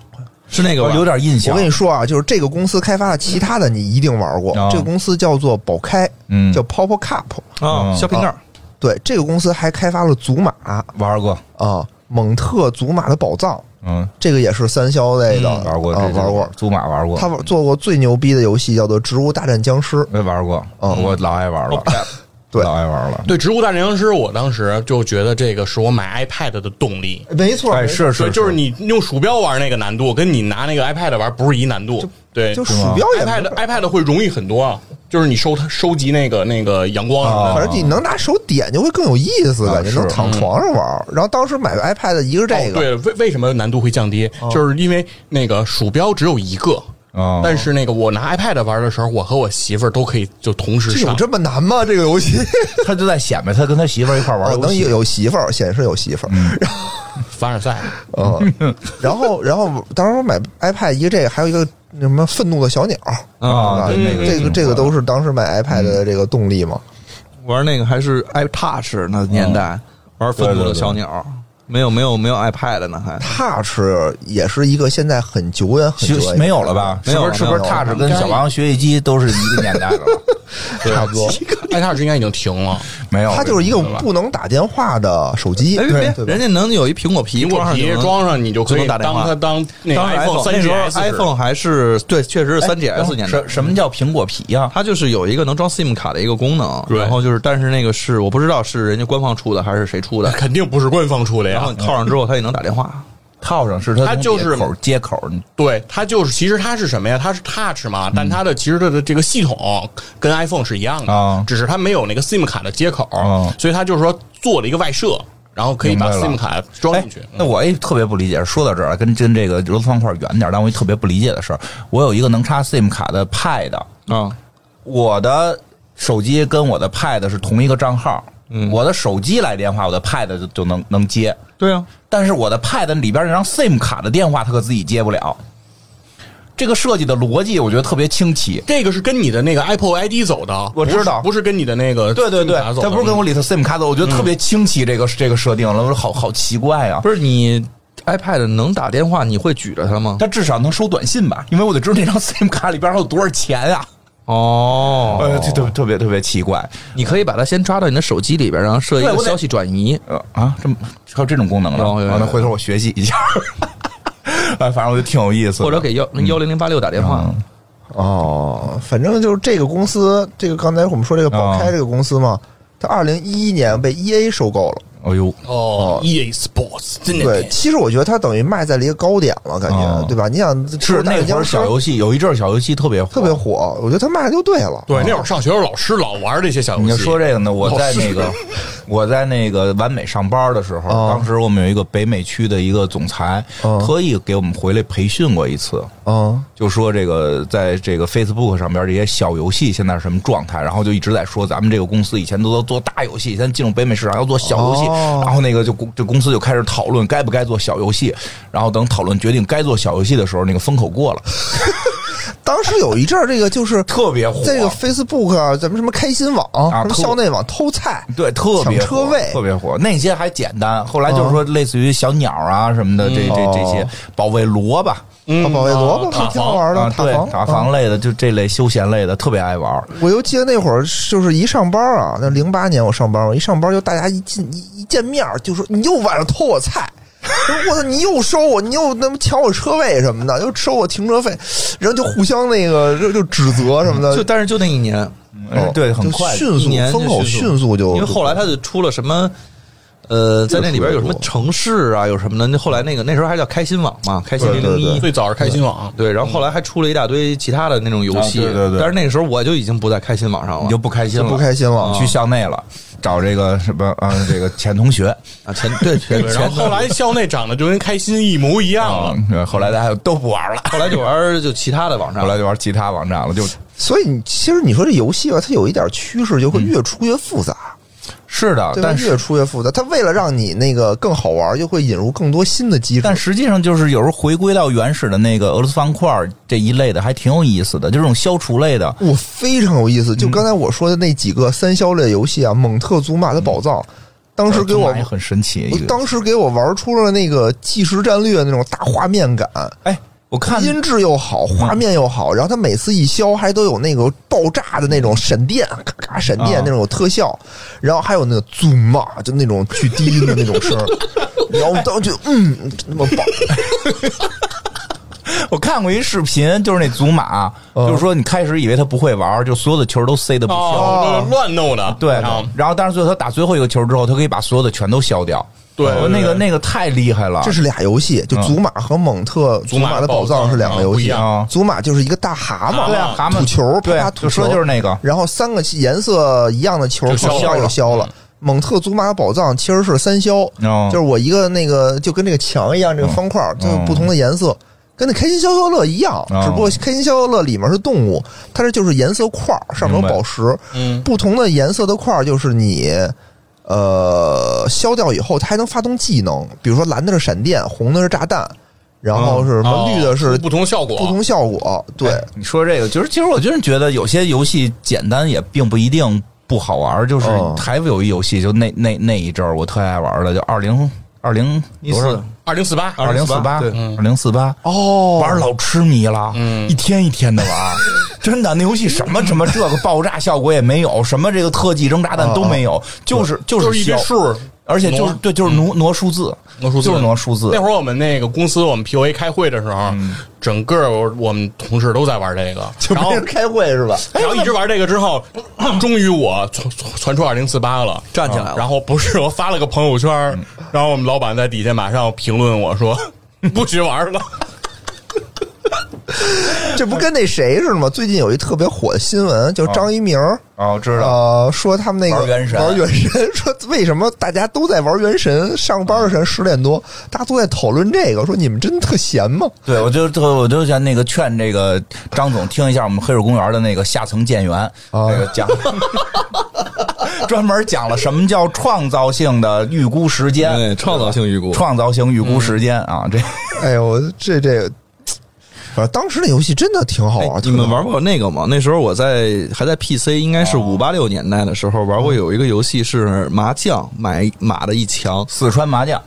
是那个吧有点印象。我跟你说啊，就是这个公司开发的其他的你一定玩过啊，这个公司叫做宝开，嗯叫 Pop Cup。啊，嗯小瓶盖儿对，这个公司还开发了祖玛玩过，啊，蒙特祖玛的宝藏，嗯，这个也是三消类的，玩过，啊，这玩过。祖玛玩过，他玩做过最牛逼的游戏叫做《植物大战僵尸》，没玩过，嗯我老爱玩了，对老爱玩了。对《植物大战僵尸》，我当时就觉得这个是我买 iPad 的动力。没错，哎，是是，对，就是你用鼠标玩那个难度，跟你拿那个 iPad 玩不是一难度。对，就鼠标也没 iPad iPad 会容易很多啊，就是你收它收集那个那个阳光。反正你能拿手点就会更有意思，感觉能躺床上玩。然后当时买个 iPad，一个是这个，哦对，为为什么难度会降低？就是因为那个鼠标只有一个，啊，但是那个我拿 iPad 玩的时候，我和我媳妇儿都可以就同时上。这有这么难吗？这个游戏 他就在显摆他跟他媳妇儿一块儿玩哦，能有，有媳妇儿，显示有媳妇儿。凡尔赛，嗯，然后然后当时我买 iPad 一个这个，还有一个什么愤怒的小鸟啊那个这个这个都是当时买 iPad 的这个动力嘛。玩那个还是 iTouch 那年代，玩愤怒的小鸟，没有没有没有 iPad 呢，还 Touch 也是一个现在很久远很久远没有了吧？没有了是不是 Touch 跟小王学习机都是一个年代的了？差不多。iTouch 应该已经停了。没有，它就是一个不能打电话的手机，哎别别，对人家能有一苹果皮苹果皮装上你就可以打电话当它当那个当 iPhone 三那时候 GS 似的 iPhone 还是对，确实是三 GS 年代什。什么叫苹果皮呀？它就是有一个能装 SIM 卡的一个功能，然后就是，但是那个是我不知道是人家官方出的还是谁出的，肯定不是官方出的呀然后你。套上之后它也能打电话。套上是它它就是口接口，对，它就是其实它是什么呀？它是 Touch 嘛，但它的其实它的这个系统跟 iPhone 是一样的，啊只是它没有那个 SIM 卡的接口，啊所以它就是说做了一个外设，然后可以把 SIM 卡装哎进去。，嗯那我也特别不理解。说到这儿，跟跟这个俄罗斯方块远点儿，但我也特别不理解的事儿。我有一个能插 SIM 卡的 Pad，啊，我的手机跟我的 Pad 是同一个账号，我的手机来电话，我的 Pad 就就能能接，对啊，但是我的 Pad 里边那张 SIM 卡的电话，它可自己接不了。这个设计的逻辑，我觉得特别清奇。这个是跟你的那个 Apple ID 走的，我知道不是不是跟你的那个对对对它不是跟我里头 SIM 卡走，我觉得特别清奇。这个这个设定了，我说好好奇怪啊！不是你 iPad 能打电话，你会举着它吗？它至少能收短信吧？因为我得知道那张 SIM 卡里边还有多少钱呀、哦，呃，这特特别特别奇怪。你可以把它先抓到你的手机里边，然后设一个消息转移。呃啊，这么还有这种功能呢？有有有啊那回头我学习一下。哎，反正我就挺有意思的。或者给幺幺零零八六打电话，哦，反正就是这个公司，这个刚才我们说这个宝开这个公司嘛，它二零一一年被 E A 收购了。哎呦，哦，EA Sports 真的。对，其实我觉得它等于卖在了一个高点了，感觉、哦。对吧？你想是那会儿小游戏有一阵儿小游戏特别火。特别火，我觉得它卖的就对了。对，那会儿上学时候老师老玩这些小游戏。说这个呢，我在那个 我在那个完美上班的时候，哦当时我们有一个北美区的一个总裁，哦特意给我们回来培训过一次。嗯，就说这个在这个 Facebook 上边这些小游戏现在是什么状态，然后就一直在说咱们这个公司以前都都做大游戏，现在进入北美市场要做小游戏，哦。然后那个就公这公司就开始讨论该不该做小游戏，然后等讨论决定该做小游戏的时候，那个风口过了，当时有一阵儿这个就是 特别火，在这个 Facebook 啊，咱们什么开心网、什么啊校内网偷菜，对，特别火抢车位特别火。那些还简单，后来就是说类似于小鸟啊什么的，这这哦这些保卫萝卜嗯啊保卫萝卜挺好防玩的，塔防，塔防类的，就这类休闲类的特别爱玩。我又记得那会儿就是一上班啊，那零八年我上班，我一上班就大家一进一一见面就说你又晚上偷我菜。我操！你又收我，你又他妈抢我车位什么的，又收我停车费，然后就互相那个就就指责什么的，就但是就那一年，嗯，对，很就快。迅速风口迅速迅速就，因为后来他就出了什么。呃，在那里边有什么城市啊，有什么的？那后来那个那时候还叫开心网嘛，开心零零一，最早是开心网，对，然后后来还出了一大堆其他的那种游戏，啊对对对。但是那个时候我就已经不在开心网上了，你就不开心了，不开心了你去校内了，找这个什么啊，这个前同学 啊前对前然前后后来校内长得就跟开心一模一样了。啊，后来大家都不玩了，后来就玩就其他的网站，后来就玩其他网站了，就。所以你其实你说这游戏吧，它有一点趋势，就会越出越复杂，是的，但是越出越复杂。它为了让你那个更好玩，就会引入更多新的机制。但实际上就是有时候回归到原始的那个俄罗斯方块这一类的，还挺有意思的，就这种消除类的。我非常有意思，就嗯刚才我说的那几个三消类游戏啊，蒙特祖玛的宝藏，当时给我很神奇。当时给我玩出了那个即时战略那种大画面感。哎，我看音质又好，画面又好，然后它每次一消还都有那个爆炸的那种闪电，咔咔闪电啊。那种有特效，然后还有那个 zoom 啊，就那种巨低音的那种声，然后当时就嗯，真他妈棒，我看过一视频，就是那祖马，嗯。就是说你开始以为他不会玩，就所有的球都塞的不消。哦，乱弄的，对然后，但是最后他打最后一个球之后，他可以把所有的全都消掉。对我那个那个太厉害了。这是俩游戏，就嗯。祖玛和蒙特祖玛玛的宝藏是两个游戏。祖玛就是一个大蛤蟆，对啊蛤蟆。吐球，对啪啪吐就说球就是那个。然后三个颜色一样的球就消就消了。蒙特祖玛宝藏其实是三消，哦。就是我一个那个就跟这个墙一样，这个方块儿就是不同的颜色，跟那开心消消乐一样，哦只不过开心消消乐里面是动物，它这就是颜色块儿，上面有宝石，嗯，不同的颜色的块儿就是你。呃，消掉以后，它还能发动技能，比如说蓝的是闪电，红的是炸弹，然后是什么哦绿的是不同效果，不同效果。对，哎你说这个，就是其实我真是觉得有些游戏简单也并不一定不好玩。就是哦还有一游戏，就那那那一阵儿我特爱玩的，就二零二零一四二零四八，二零四八对二零四八。哦。玩儿老痴迷了，嗯。一天一天的玩。儿，真的那游戏什么什么这个爆炸效果也没有，什么这个特技扔炸弹都没有，就是就就是一堆数，而且就是挪对，就是挪挪数字，挪数字就是挪数字那。会儿我们那个公司，我们 POA 开会的时候，整个我们同事都在玩这个，然后开会是吧？然后一直玩这个之后，终于我传传出二零四八了，站起来了然后不是我发了个朋友圈，然后我们老板在底下马上评论我说 不许玩了。这不跟那谁似的吗？最近有一特别火的新闻，叫张一鸣儿哦，知道。呃，说他们那个玩原神玩原神，说为什么大家都在玩原神？上班的时候十点多，大家都在讨论这个，说你们真特闲吗？对，我就特我就想那个劝这个张总听一下我们黑水公园的那个下层建员，那个讲，专门讲了什么叫创造性的预估时间，对，创造性预估，创造性预估时间啊，这哎呦，这这个，反正当时那游戏真的挺好哎玩。你们玩过那个吗？那时候我在还在 PC，应该是五八六年代的时候玩过有一个游戏是麻将，买马的一墙，四川麻将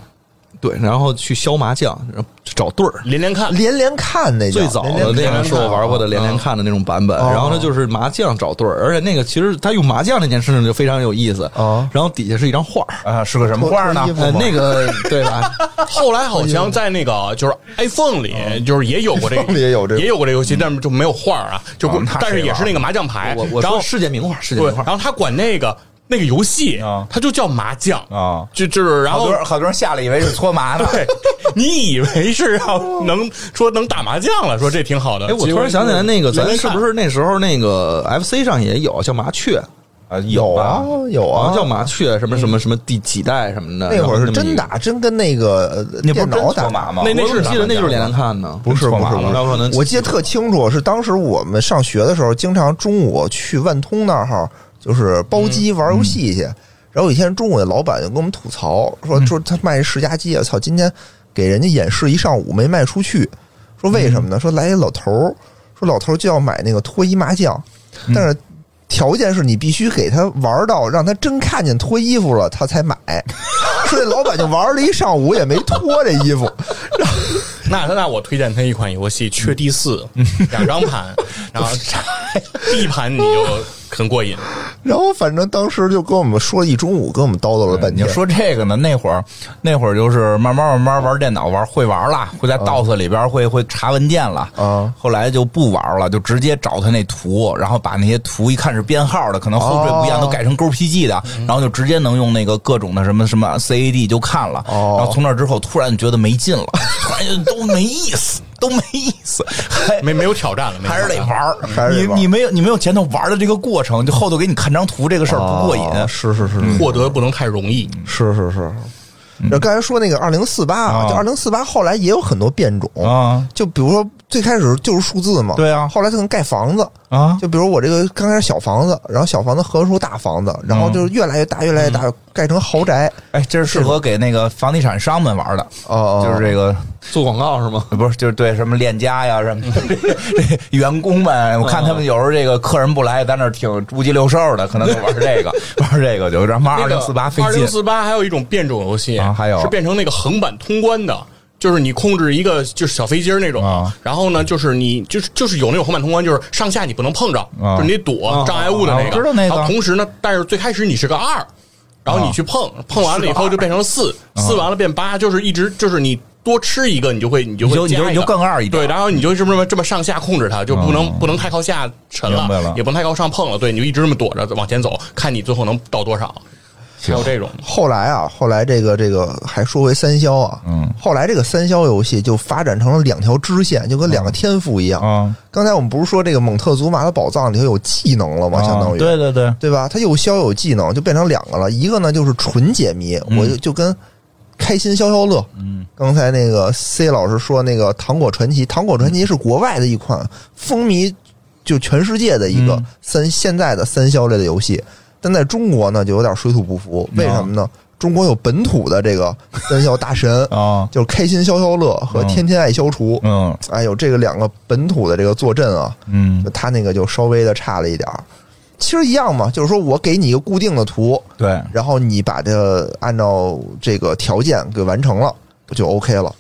对，然后去削麻将，然后找对儿。连连看，连连看那叫最早的那个是我玩过的连连看的那种版本，哦然后呢就是麻将找对儿，而且那个其实他用麻将这件事情就非常有意思哦然后底下是一张画儿，啊是个什么画呢那个 对吧？后来好像在那个就是 iPhone 里，就是也有过这个，也有这个也有过这个游戏，但是就没有画啊，就但是也是那个麻将牌我，我然后说世界名画，世界，名画然。后他管那个那个游戏啊，它就叫麻将啊就就是然后好多人好多人下来以为是搓麻呢，对，你以为是要能说能打麻将了，说这挺好的。哎，我突然想起来，那个咱是不是？那时候那个 FC 上也有叫麻雀，啊有啊吧？有啊叫麻雀，什么什么什么第几代什么的。那会儿是真打，真跟那个呃那不是真电脑打搓麻吗？那那是我怎么记得那就是连连连看呢，不是不是不是，那可能我记得特清楚，是当时我们上学的时候，经常中午去万通那儿，就是包机玩游戏去。然后有一天中午，那老板就跟我们吐槽说说他卖世家机，操，今天给人家演示一上午没卖出去，说为什么呢？说来一老头儿，说老头儿就要买那个脱衣麻将，但是。条件是你必须给他玩到让他真看见脱衣服了，他才买。说这老板就玩了一上午也没脱这衣服，那那我推荐他一款游戏《缺第四》，两张盘，然后第一盘你就很过瘾。然后反正当时就跟我们说了一中午，跟我们叨叨了半天。说这个呢？那会儿，那会儿就是慢慢慢慢玩电脑，玩会玩了，会在 DOS 里边会会查文件了。啊后来就不玩了，就直接找他那图，然后把那些图一看是编号的，可能后缀不一样，哦都改成 GPG 的，然后就直接能用那个各种的什么什么 CAD 就看了。哦然后从那之后，突然觉得没劲了，突然觉都没意思，都没意思，还没没有挑战了，没还是得玩儿你你没有你没有前头玩的这个过程，就后头给你看张图这个事儿不过瘾。哦是是是获得不能太容易。是是是。就刚才说那个二零四八啊就二零四八后来也有很多变种啊，就比如说最开始就是数字嘛，对啊。后来就能盖房子。啊？就比如我这个刚开始小房子，然后小房子合出大房子，然后就是越来越大，越来越大，盖成豪宅。哎，这是适合给那个房地产商们玩的，哦，就是这个。做广告是吗？不是，就是对什么链家呀什么的，这员工们，我看他们有时候这个客人不来，在那挺五鸡六兽的，可能就玩这个，玩这个就让妈二零四八费劲。二零四八还有一种变种游戏啊还有。是变成那个横版通关的。就是你控制一个就是小飞机儿那种，啊然后呢，就是你就是就是有那种横版通关，就是上下你不能碰着，啊就是你得躲障碍物的那个。啊我知道那个然后同时呢，但是最开始你是个二，然后你去碰，碰完了以后就变成四，四完了变八，就是一直就是你。多吃一个，你就会你就会加一个你就你就更二一点对，然后你就这么这么上下控制它，就不能、哦不能太靠下沉明白了也不能太靠上碰了。对，你就一直这么躲着往前走，看你最后能到多少。还有这种，后来啊，后来这个这个还说回三消啊，嗯，后来这个三消游戏就发展成了两条支线，就跟两个天赋一样。啊，刚才我们不是说这个蒙特祖玛的宝藏里头有技能了吗？相当于啊对对对，对吧？它又消有技能，就变成两个了。一个呢就是纯解谜，我就就跟开心消消乐。嗯，刚才那个 C 老师说那个《糖果传奇》，《糖果传奇》是国外的一款风靡就全世界的一个嗯三现在的三消类的游戏，但在中国呢就有点水土不服。为什么呢？中国有本土的这个 三消大神，啊，就是开心消消乐和嗯天天爱消除。嗯哎，有这个两个本土的这个坐镇啊，嗯，他那个就稍微的差了一点儿。其实一样嘛，就是说我给你一个固定的图，对，然后你把它按照这个条件给完成了，就 OK 了？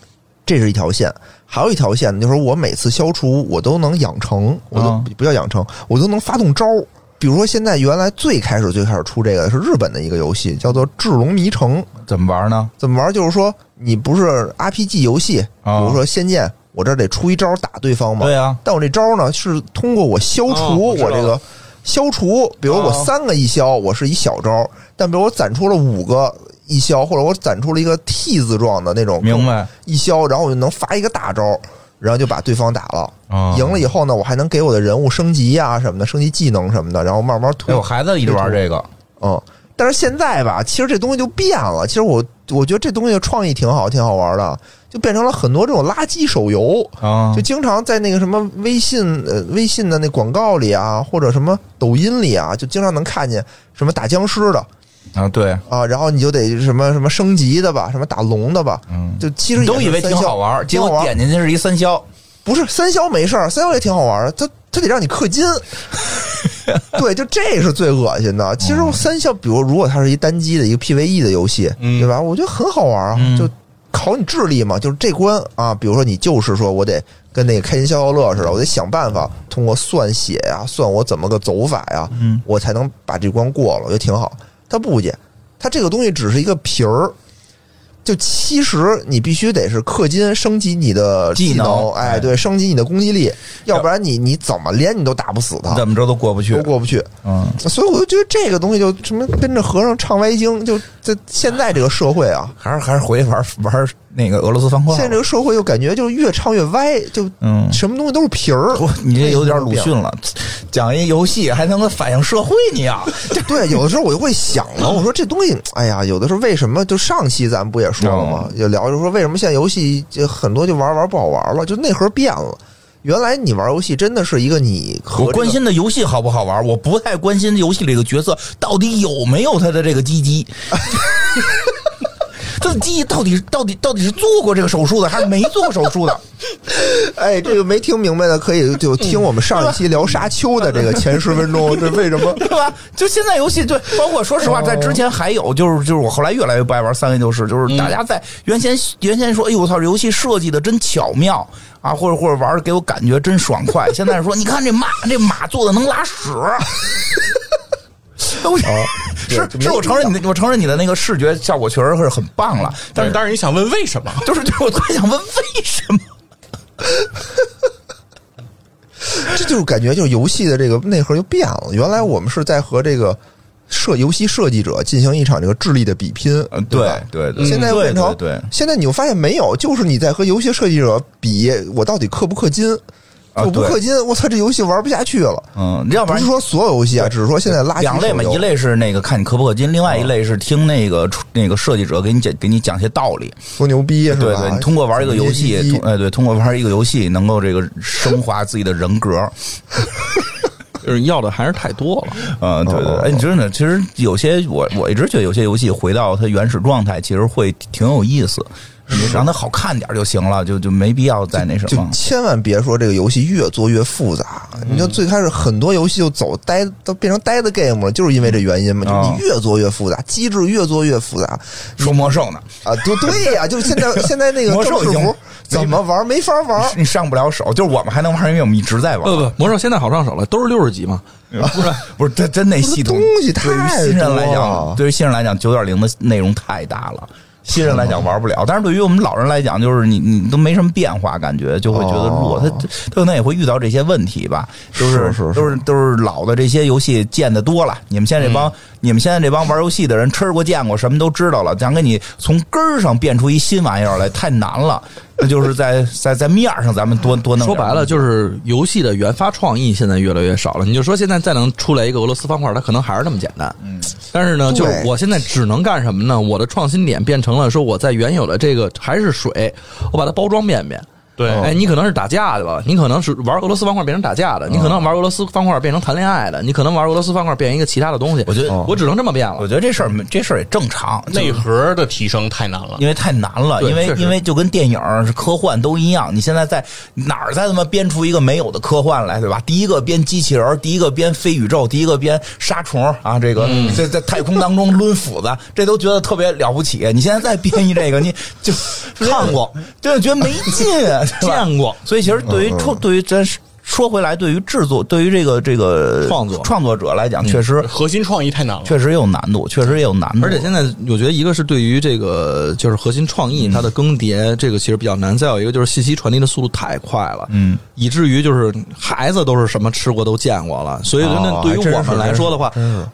这是一条线，还有一条线，就是我每次消除我都能养成，我都、嗯不叫养成，我都能发动招儿。比如说现在原来最开始最开始出这个是日本的一个游戏，叫做《智龙迷城》。怎么玩呢？怎么玩？就是说你不是 RPG 游戏，比啊如说《仙剑》，我这得出一招打对方嘛。对啊，但我这招呢是通过我消哦除我我这个消除，比如我哦三个一消，我是一小招，但比如我攒出了五个一消，或者我攒出了一个 T 字状的那种明白一消，然后我就能发一个大招，然后就把对方打了。啊，赢了以后呢，我还能给我的人物升级呀、什么的，升级技能什么的，然后慢慢推哎，我孩子一直玩这个，嗯，但是现在吧，其实这东西就变了。其实我我觉得这东西的创意挺好，挺好玩的，就变成了很多这种垃圾手游。啊就，经常在那个什么微信呃微信的那广告里啊，或者什么抖音里啊，就经常能看见什么打僵尸的啊，对，啊，然后你就得什么什么升级的吧，什么打龙的吧，嗯，就其实也都以为挺好玩，结果点进去是一三消，不是三消没事儿，三消也挺好玩的，它它得让你氪金。对，就这是最恶心的。其实三消，比如如果它是一单机的一个 PVE 的游戏，嗯对吧？我觉得很好玩啊，嗯就考你智力嘛。就是这关啊，比如说你就是说我得跟那个开心消消乐似的，我得想办法通过算血呀、算我怎么个走法呀，嗯我才能把这关过了，我觉得挺好。他不介，他这个东西只是一个皮儿。就其实你必须得是氪金升级你的技技能哎，哎对，升级你的攻击力，要不然你你怎么连你都打不死他，怎么着都过不去都，过不去。嗯，所以我就觉得这个东西就什么跟着和尚唱歪经，就在现在这个社会啊，还是还是回去玩玩那个俄罗斯方块现在这个社会就感觉就越唱越歪，就嗯什么东西都是皮儿。不，你这有点鲁迅了，讲一游戏还能够反映社会，你啊，对，有的时候我就会想了，我说这东西，哎呀，有的时候为什么？就上期咱们不也说了吗？也聊就说为什么现在游戏就很多就玩玩不好玩了，就内核变了。原来你玩游戏真的是一个你和我关心的游戏好不好玩，我不太关心游戏里的角色到底有没有他的这个鸡鸡。他的鸡到底到底到底是做过这个手术的，还是没做过手术的？哎，这个没听明白的可以就听我们上一期聊沙丘的这个前十分钟，这为什么？对吧？就现在游戏，对，包括说实话，在之前还有，就是就是我后来越来越不爱玩三 A 就是，就是大家在原先原先说，哎呦我操，这游戏设计的真巧妙啊，或者或者玩的给我感觉真爽快。现在说，你看这马，这马做的能拉屎。我是是我承认你的，我承认你的那个视觉效果确实是很棒了，但是但是你想问为什么？就是就是我特别想问为什么？这就是感觉就是游戏的这个内核就变了。原来我们是在和这个设游戏设计者进行一场这个智力的比拼，呃对对对，现在对变成对对现在你又发现没有，就是你在和游戏设计者比，我到底氪不氪金？啊我不氪金，我操，这游戏玩不下去了。嗯，要不然不是说所有游戏啊，只是说现在垃圾两类嘛，一类是那个看你氪不氪金，另外一类是听那个那个设计者给你讲给你讲些道理。多牛逼是吧？对对，你通过玩一个游戏，哎对，通过玩一个游戏能够这个升华自己的人格。就是要的还是太多了。嗯，对对，哎，你真的，其实有些我我一直觉得有些游戏回到它原始状态，其实会挺有意思，你让它好看点就行了，就就没必要再那什就么。千万别说这个游戏越做越复杂，你就最开始很多游戏就走呆，都变成呆的 game 了，就是因为这原因嘛。就啊你越做越复杂，机制越做越复杂说魔兽呢，啊！对对呀，就是现在现在那个魔兽怎么玩没法玩。你上不了手，就是我们还能玩，因为我们一直在玩。不不，魔兽现在好上手了，都是六十级嘛。不 是不是，真真那系统东西太对于新人来讲，了对于新人来讲，九点零的内容太大了。新人来讲玩不了，但是对于我们老人来讲，就是你你都没什么变化，感觉就会觉得弱。哦他他可能也会遇到这些问题吧，就是都是都是老的这些游戏见的多了。你们现在这帮、你们现在这帮玩游戏的人吃过见过，什么都知道了，想给你从根儿上变出一新玩意儿来，太难了。那就是在在在面儿上，咱们多多弄。说白了，就是游戏的原发创意现在越来越少了。你就说现在再能出来一个俄罗斯方块，它可能还是那么简单。嗯，但是呢，就是我现在只能干什么呢？我的创新点变成了说我在原有的这个还是水，我把它包装变变。对哎，你可能是打架的吧？你可能是玩俄罗斯方块变成打架的，你可能玩俄罗斯方块变成谈恋爱的，你可能玩俄罗斯方块变成一个其他的东西。我觉得我只能这么变了我。觉得这事儿这事儿也正常，内核的提升太难了。因为太难了，因为因为就跟电影是科幻都一样，你现在在哪儿再他妈编出一个没有的科幻来，对吧？第一个编机器人，第一个编飞宇宙，第一个编杀虫啊，这个嗯在在太空当中抡斧子，这都觉得特别了不起。你现在再编一这个，你就 看过，对，觉得没劲，见过。所以其实对于创，对于咱说回来，对于制作，对于这个这个创作创作者来讲，确实核心创意太难了。确实也有难度，确实也有难度。而且现在我觉得一个是对于这个就是核心创意它的更迭，这个其实比较难；再有一个就是信息传递的速度太快了，嗯，以至于就是孩子都是什么吃过都见过了。所以那哦对于我们来说的话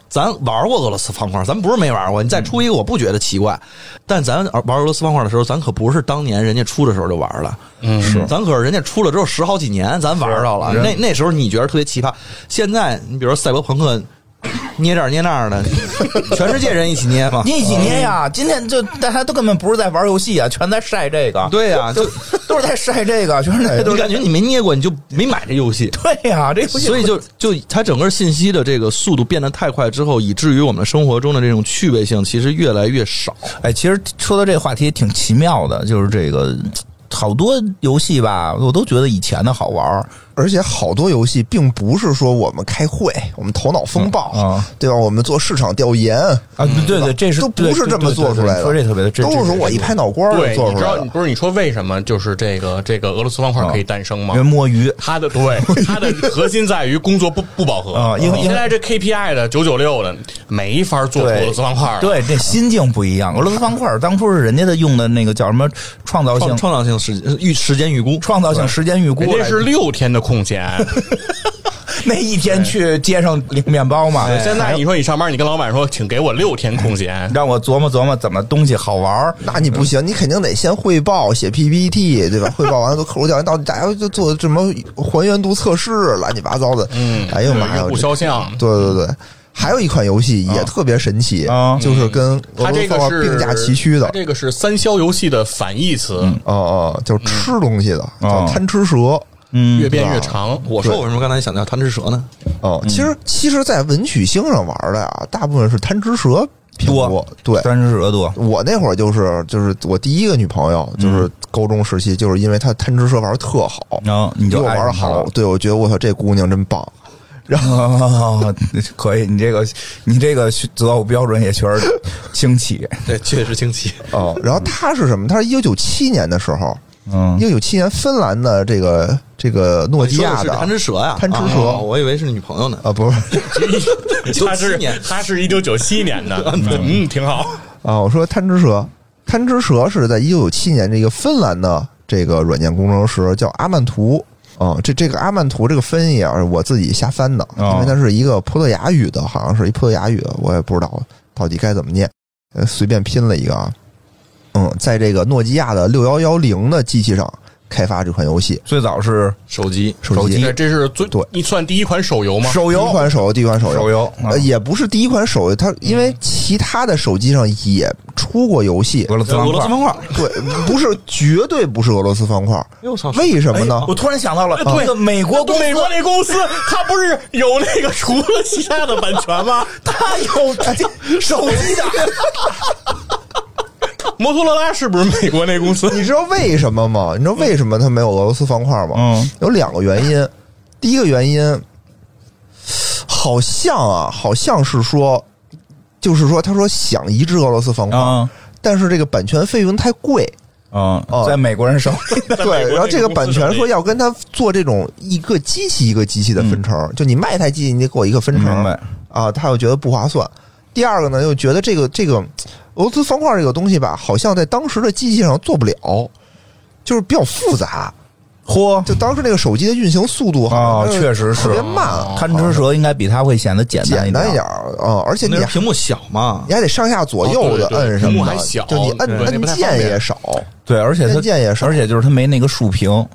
咱玩过俄罗斯方块，咱不是没玩过。你再出一个，我不觉得奇怪。但咱玩俄罗斯方块的时候，咱可不是当年人家出的时候就玩了，嗯，是，咱可是人家出了之后十好几年，咱玩到了。是那那时候你觉得特别奇葩，现在你比如说赛博朋克，捏这儿捏那儿的，全世界人一起捏嘛。捏几捏呀？今天就大家都根本不是在玩游戏啊，全在晒这个。对呀、就都是在晒这个，全是在都是你感觉你没捏过，你就没买这游戏。对呀、这游戏所以就就它整个信息的这个速度变得太快之后，以至于我们生活中的这种趣味性其实越来越少。哎，其实说到这个话题挺奇妙的，就是这个好多游戏吧，我都觉得以前的好玩儿而且好多游戏并不是说我们开会，我们头脑风暴，嗯啊对吧？我们做市场调研，啊，对对对，这是都不是这么做出来的。说这特别的，这都是说我一拍脑瓜儿做出来的你知道，。不是你说为什么就是这个这个俄罗斯方块可以诞生吗因为？摸鱼。它的对它的核心在于工作不不饱和啊因为因为现在这 KPI 的九九六的没法做对俄罗斯方块，对，这心境不一样。俄罗斯方块当初是人家的用的那个叫什么创造性创创造性时预时间预估，创造性时间预估来，人家是六天的空闲。那一天去街上领面包嘛。现在你说你上班，你跟老板说，请给我六天空闲，让我琢磨琢磨怎么东西好玩儿那你不行，你肯定得先汇报，写 PPT，对吧？汇报完了，都客户调研到底大家就做什么还原度测试，乱七八糟的。嗯，哎呦妈呀！用户肖像，对对对，还有一款游戏也特别神奇，啊就是跟俄它这个是并驾齐驱的。这个是三消游戏的反义词，哦哦，就是吃东西的，叫哦贪吃蛇。嗯越变越长。我说我为什么刚才想到贪吃蛇呢？哦，其实其实，在文曲星上玩的呀，大部分是贪吃蛇多多。对，贪吃蛇多。我那会儿就是就是我第一个女朋友，就是高中时期，就是因为她贪吃蛇玩的特好，然后你就玩的好对我觉得我操这姑娘真棒。然后，可以，你这个你这个择偶标准也确实清奇，对，确实清奇。哦，然后她是什么？她是一九九七年的时候，嗯一九九七年芬兰的这个这个诺基亚的贪吃蛇呀？贪吃蛇啊我以为是女朋友呢。啊，不是 他是他是一九九七年的，嗯，挺好。啊，我说贪吃蛇，贪吃蛇是在一九九七年这个芬兰的这个软件工程师叫阿曼图。啊、这这个阿曼图这个翻译啊，是我自己瞎翻的，哦因为它是一个葡萄牙语的，好像是一葡萄牙语，我也不知道到底该怎么念，呃，随便拼了一个啊。嗯，在这个诺基亚的六幺幺零的机器上开发这款游戏，最早是手机手机。这这是最对。你算第一款手游吗？第一手游。款手游，第一款手游，手游。啊。呃，也不是第一款手游，它因为其他的手机上也出过游戏，俄罗斯俄罗斯方块。方块。对，不是，绝对不是俄罗斯方块。哎我操。为什么呢？我突然想到了，对。那个美国公司。美国那公司，它不是有那个除了其他的版权吗？它有手机的，摩托罗拉是不是美国那公司？你知道为什么吗？你知道为什么它没有俄罗斯方块吗？嗯，有两个原因。第一个原因，好像啊，好像是说，就是说，他说想移植俄罗斯方块，啊但是这个版权费用太贵，啊哦，在美国人手里，对，然后这个版权说要跟他做这种一个机器一个机器的分成，就你卖一台机器，你得给我一个分成？啊，他又觉得不划算。第二个呢，又觉得这个这个俄罗斯方块这个东西吧，好像在当时的机器上做不了，就是比较复杂。嚯。就当时那个手机的运行速度啊确实是。特别慢，贪吃蛇应该比它会显得简单简单一点啊，而且你屏幕小嘛。你，还得上下左右的摁什么的，就你摁摁键也少，对，而且它按键也少。而且就是它没那个竖屏，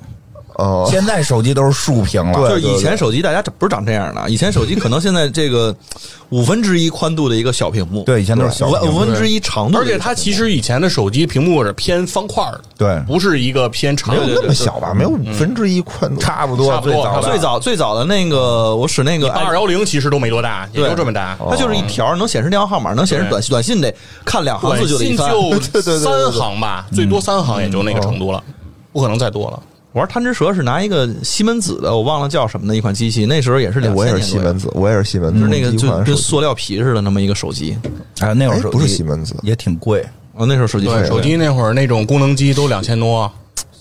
哦，现在手机都是竖屏了。对就是以前手机大家不是长这样的，以前手机可能现在这个 五分之一宽度的一个小屏幕，对，以前都是小五分之一长度而且它其实以前的手机屏幕是偏方块的，对不是一个偏长。没有那么小吧？没有五分之一宽度，差不多差不多最早最早的那个我使那个八二幺零其实都没多大，也就这么大。它就是一条能显示电话号码，能显示短，短信得看两行短字就得 三行吧，最多三行也就那个程度了，不可能再多了。我玩贪吃蛇是拿一个西门子的，我忘了叫什么的一款机器，那时候也是两，千我也是西门子，我也是西门子，就是那个就跟塑料皮似的那么一个手机。哎，那会儿哎手机不是西门子。也挺贵，哦，那时候手机对，手机那会儿那种功能机都两千多，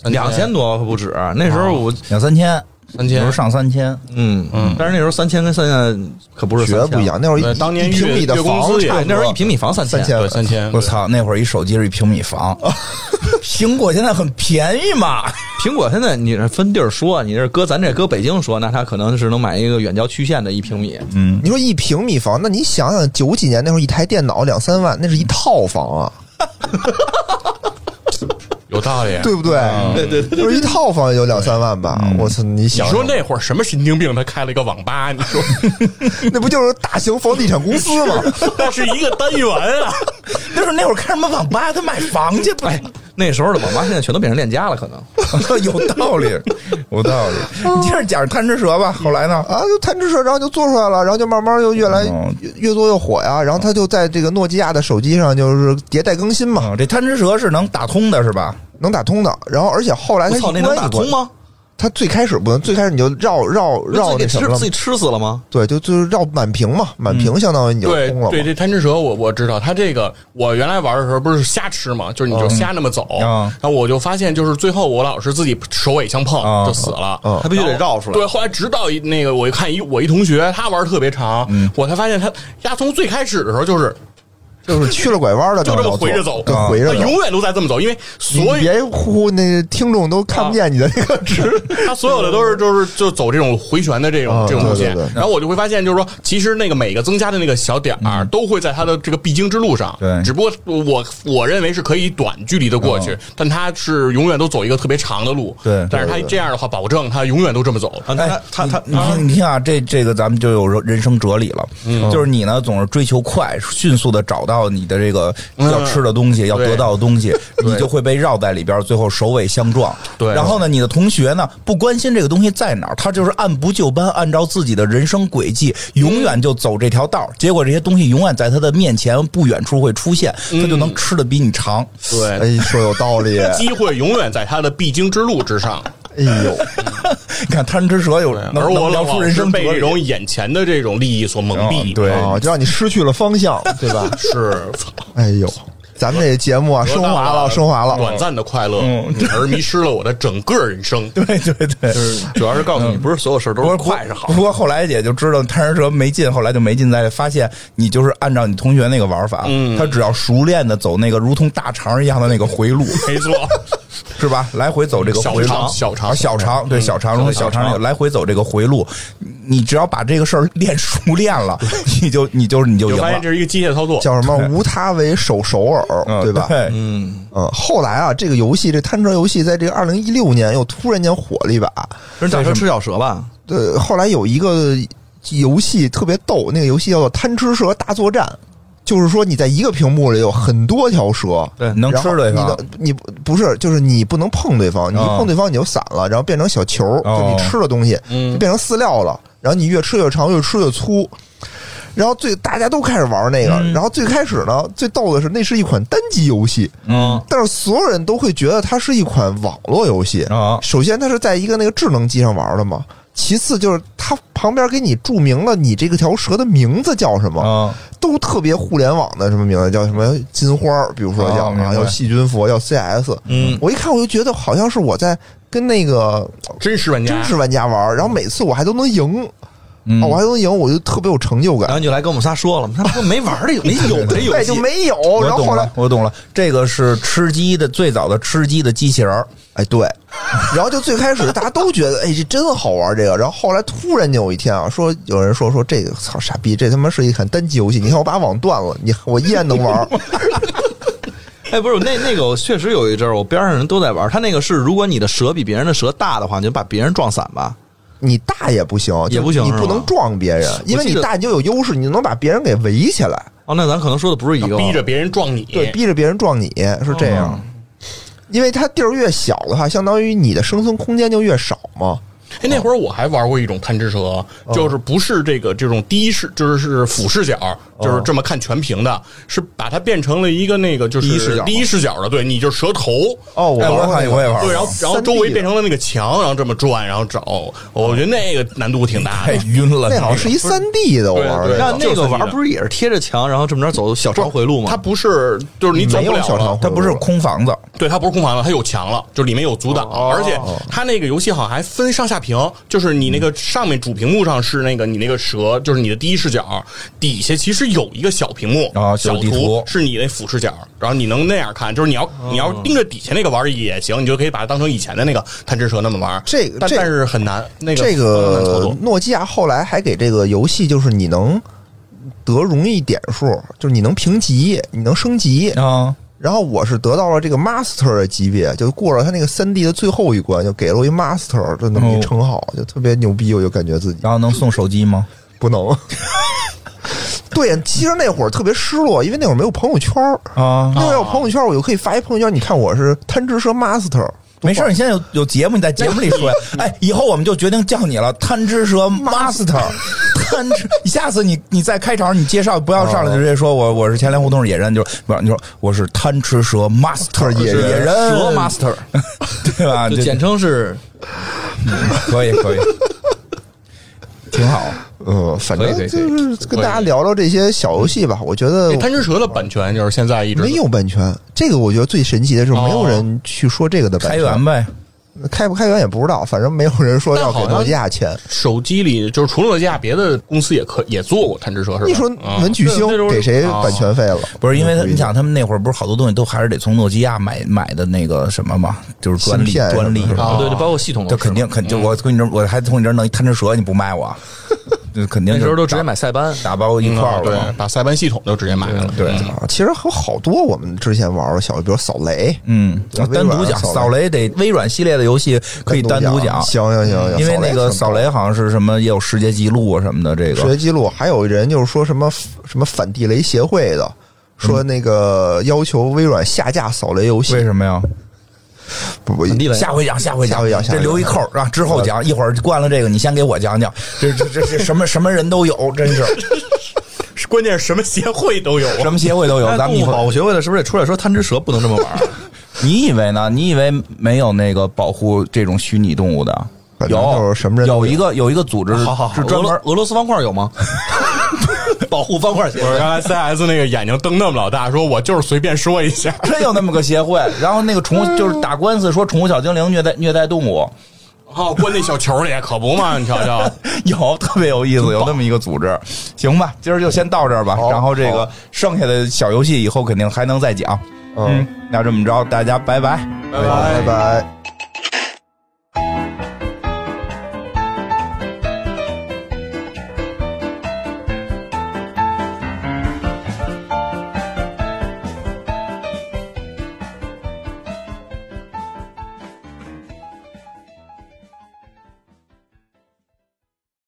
两千多不止，那时候我两三千，三千有时候上三千。嗯嗯，但是那时候三千跟现在可不是绝不一样，那会儿一当年一平米的工房资差不多对，那时候一平米房三三千对三千。我操，那会儿一手机是一平米房，苹果现在很便宜嘛。苹果现在你是分地儿说，你是搁咱这搁北京说，那它可能是能买一个远郊区县的一平米。嗯，你说一平米房，那你想想九几年那会儿一台电脑两三万，那是一套房啊，有道理。对不对？对对对，就是一套房也就两三万吧。我操，你你想想，说那会儿什么神经病，他开了一个网吧，你说 那不就是大型房地产公司吗？那是一个单元啊？那时候那会儿开什么网吧？他买房去不？哎，那时候的网吧现在全都变成链家了，可能。有道理，有道理。你接着讲贪吃蛇吧。后来呢？啊，就贪吃蛇，然后就做出来了，然后就慢慢又越来嗯越越做越火呀。然后他就在这个诺基亚的手机上就是迭代更新嘛，嗯，这贪吃蛇是能打通的，是吧？能打通的。然后而且后来他我操，那能打通吗？他最开始不能，最开始你就绕绕绕自己给那什么了吃自己吃死了吗？对，就就是绕满屏嘛，满屏相当于你就对通了嘛。对，这贪吃蛇我我知道，它这个我原来玩的时候不是瞎吃嘛，就是你就瞎那么走，嗯。然后我就发现就是最后我老是自己手尾相碰嗯。就死了，嗯。他必须得绕出来。对，后来直到一那个我一看一我一同学他玩特别长，嗯。我才发现他丫从最开始的时候就是就是去了拐弯的，就这么回着走，就回着走。永远都在这么走，因为所有别呼，那听众都看不见你的那个直。他所有的都是就是就走这种回旋的这种啊这种路线。然后我就会发现，就是说，其实那个每个增加的那个小点儿都会在它的这个必经之路上，对。只不过我我认为是可以短距离的过去，但他是永远都走一个特别长的路，对但是他这样的话，保证他永远都这么走。啊，他他他你听，你听啊，这这个咱们就有人生哲理了，就是你呢总是追求快，迅速的找到你的这个要吃的东西，要得到的东西，你就会被绕在里边，最后首尾相撞。对然后呢，你的同学呢不关心这个东西在哪儿，他就是按部就班，按照自己的人生轨迹，永远就走这条道儿。结果这些东西永远在他的面前不远处会出现，他就能吃的比你长。对，哎，说有道理。哎 机会永远在他的必经之路之上，呦，你看贪吃蛇有人而我能聊出人生被这种眼前的这种利益所蒙蔽。嗯对啊，就让你失去了方向，对吧？是，哎呦，咱们这节目啊，升华了，升华了。短暂的快乐，嗯而迷失了我的整个人生。对对对，主要是告诉你，不是所有事儿都是快是好不。过后来也就知道贪吃蛇没劲，后来就没劲在发现你就是按照你同学那个玩法，嗯他只要熟练的走那个如同大肠一样的那个回路，没错，是吧？来回走这个回路，小肠小肠啊小肠对小肠，小肠那个来回走这个回路，你只要把这个事儿练熟练了，你就你就你就赢了发现这。是一个机械操作。叫什么？无他为手首尔，嗯对吧？对，嗯，嗯，后来啊，这个游戏这贪吃游戏在这个二零一六年又突然间火了一把。人打车吃小蛇吧？对，后来有一个游戏特别逗，那个游戏叫做《贪吃蛇大作战》，就是说你在一个屏幕里有很多条蛇，对能吃对方。你不不是，就是你不能碰对方，你一哦碰对方你就散了，然后变成小球，哦。就你吃的东西嗯。就变成饲料了，然后你越吃越长，越吃越粗。然后最大家都开始玩那个，嗯。然后最开始呢，最逗的是那是一款单机游戏，嗯。但是所有人都会觉得它是一款网络游戏。啊首先，它是在一个那个智能机上玩的嘛，其次就是它旁边给你注明了你这个条蛇的名字叫什么，啊，都特别互联网的什么名字，叫什么金花儿，比如说叫啊，叫细菌佛，叫 CS。嗯，我一看我就觉得好像是我在跟那个真实玩家，真实玩家玩，然后每次我还都能赢，嗯啊，我还能赢，我就特别有成就感。然后你就来跟我们 �á 说了，他说没玩这个，没有这游 对，戏就，没有。我懂了然后后来，，我懂了，这个是吃鸡的最早的吃鸡的机器人儿哎，对，然后就最开始大家都觉得，哎，这真好玩这个。然后后来突然间有一天啊，说有人说说这个操傻逼，这他妈是一款单机游戏。你看我把网断了，你我依然能玩。哎，不是那那个，我确实有一阵儿，我边上人都在玩。他那个是，如果你的蛇比别人的蛇大的话，你就把别人撞散吧。你大也不行，也不行你不能撞别人，因为你大你就有优势，你能把别人给围起来，哦，那咱可能说的不是一个，逼着别人撞你，对，逼着别人撞你是这样。因为它地儿越小的话，相当于你的生存空间就越少嘛。哎，那会儿我还玩过一种贪吃蛇，就是不是这个这种第一视，就是是俯视角，就是这么看全屏的，是把它变成了一个那个就是第一视角第一视角的，对，你就是蛇头。哦，我玩过我也玩过对，然后然后周围变成了那个墙，然后这么转，然后找，我觉得那个难度挺大太。晕了，那好像是一三 D 的，我玩对的。那那个玩不是也是贴着墙，然后这么着走小长回路吗？它不是，就是你走不了。它不是空房子，对，它不是空房子，它有墙了，就里面有阻挡，而且它那个游戏好像还分上下屏，就是你那个上面主屏幕上是那个你那个蛇，就是你的第一视角，底下其实有一个小屏幕啊小地图是你那俯视角，然后你能那样看，就是你要你要盯着底下那个玩也行，你就可以把它当成以前的那个贪吃蛇那么玩。这个但但是很难，那个这个。诺基亚后来还给这个游戏，就是你能得容易点数，就是你能评级，你能升级。啊，然后我是得到了这个 Master 的级别，就过了他那个三 D 的最后一关，就给了我一 Master 的那么一称号，就特别牛逼，我就感觉自己然后能送手机吗？不能。对，其实那会儿特别失落，因为那会儿没有朋友圈儿啊那会儿有朋友圈，我就可以发一朋友圈，你看我是贪吃蛇 Master。没事，你现在有有节目，你在节目里说呀。哎，以后我们就决定叫你了，贪吃蛇 Master。贪吃，下次你你再开场你介绍不要上来就直接说我我是前粮胡同野人，就是不是你说我是贪吃蛇 Master 野是野人蛇 master，对吧？就简称是可以可以，挺好。嗯，反正就是跟大家聊聊这些小游戏吧。我觉得贪吃蛇的版权就是现在一直没有版权，这个我觉得最神奇的是哦没有人去说这个的版权。开源呗，开不开源也不知道，反正没有人说要给诺基亚钱。手机里就是除了诺基亚，别的公司也可也做过贪吃蛇，是吧？你说啊文曲星给谁版权费了？不是因为他你想他们那会儿不是好多东西都还是得从诺基亚买买的那个什么嘛，就是专利芯片专利啊对对，包括系统这肯定肯就我跟你这，我还从你这儿弄一贪吃蛇，你不卖我，这肯定那时候都直接买塞班，打包一块儿对把塞班系统都直接买了。对，啊，其实还有好多我们之前玩的小，比如扫雷，嗯，对单独讲扫雷。得微软系列的游戏可以单独讲，行行行行，因为那个扫扫雷。好像是什么也有世界纪录啊什么的，这个。世界纪录，还有人就是说什么什么反地雷协会的。说那个要求微软下架扫雷游戏，为什么呀？不不，下回讲，下回下回讲下回讲这留一扣儿啊，之后讲。一会儿关了这个，你先给我讲讲，这这这这什么什么人都有，真是 关键是什么协会都有啊什么协会都有。哎咱们一会儿动物保护协会的是不是得出来说贪吃蛇不能这么玩？你以为呢？你以为没有那个保护这种虚拟动物的？有什么人有有一个有一个组织好好好，是专门罗俄罗斯方块有吗？保护方块协会。我刚才 CS 那个眼睛瞪那么老大，说我就是随便说一下。真有那么个协会。然后那个宠物就是打官司说宠物小精灵虐待虐待动物，哦，关那小球里可不嘛？你瞧瞧，有特别有意思，有那么一个组织。行吧，今儿就先到这儿吧。然后这个剩下的小游戏以后肯定还能再讲。嗯，那这么着，大家拜拜。拜拜拜。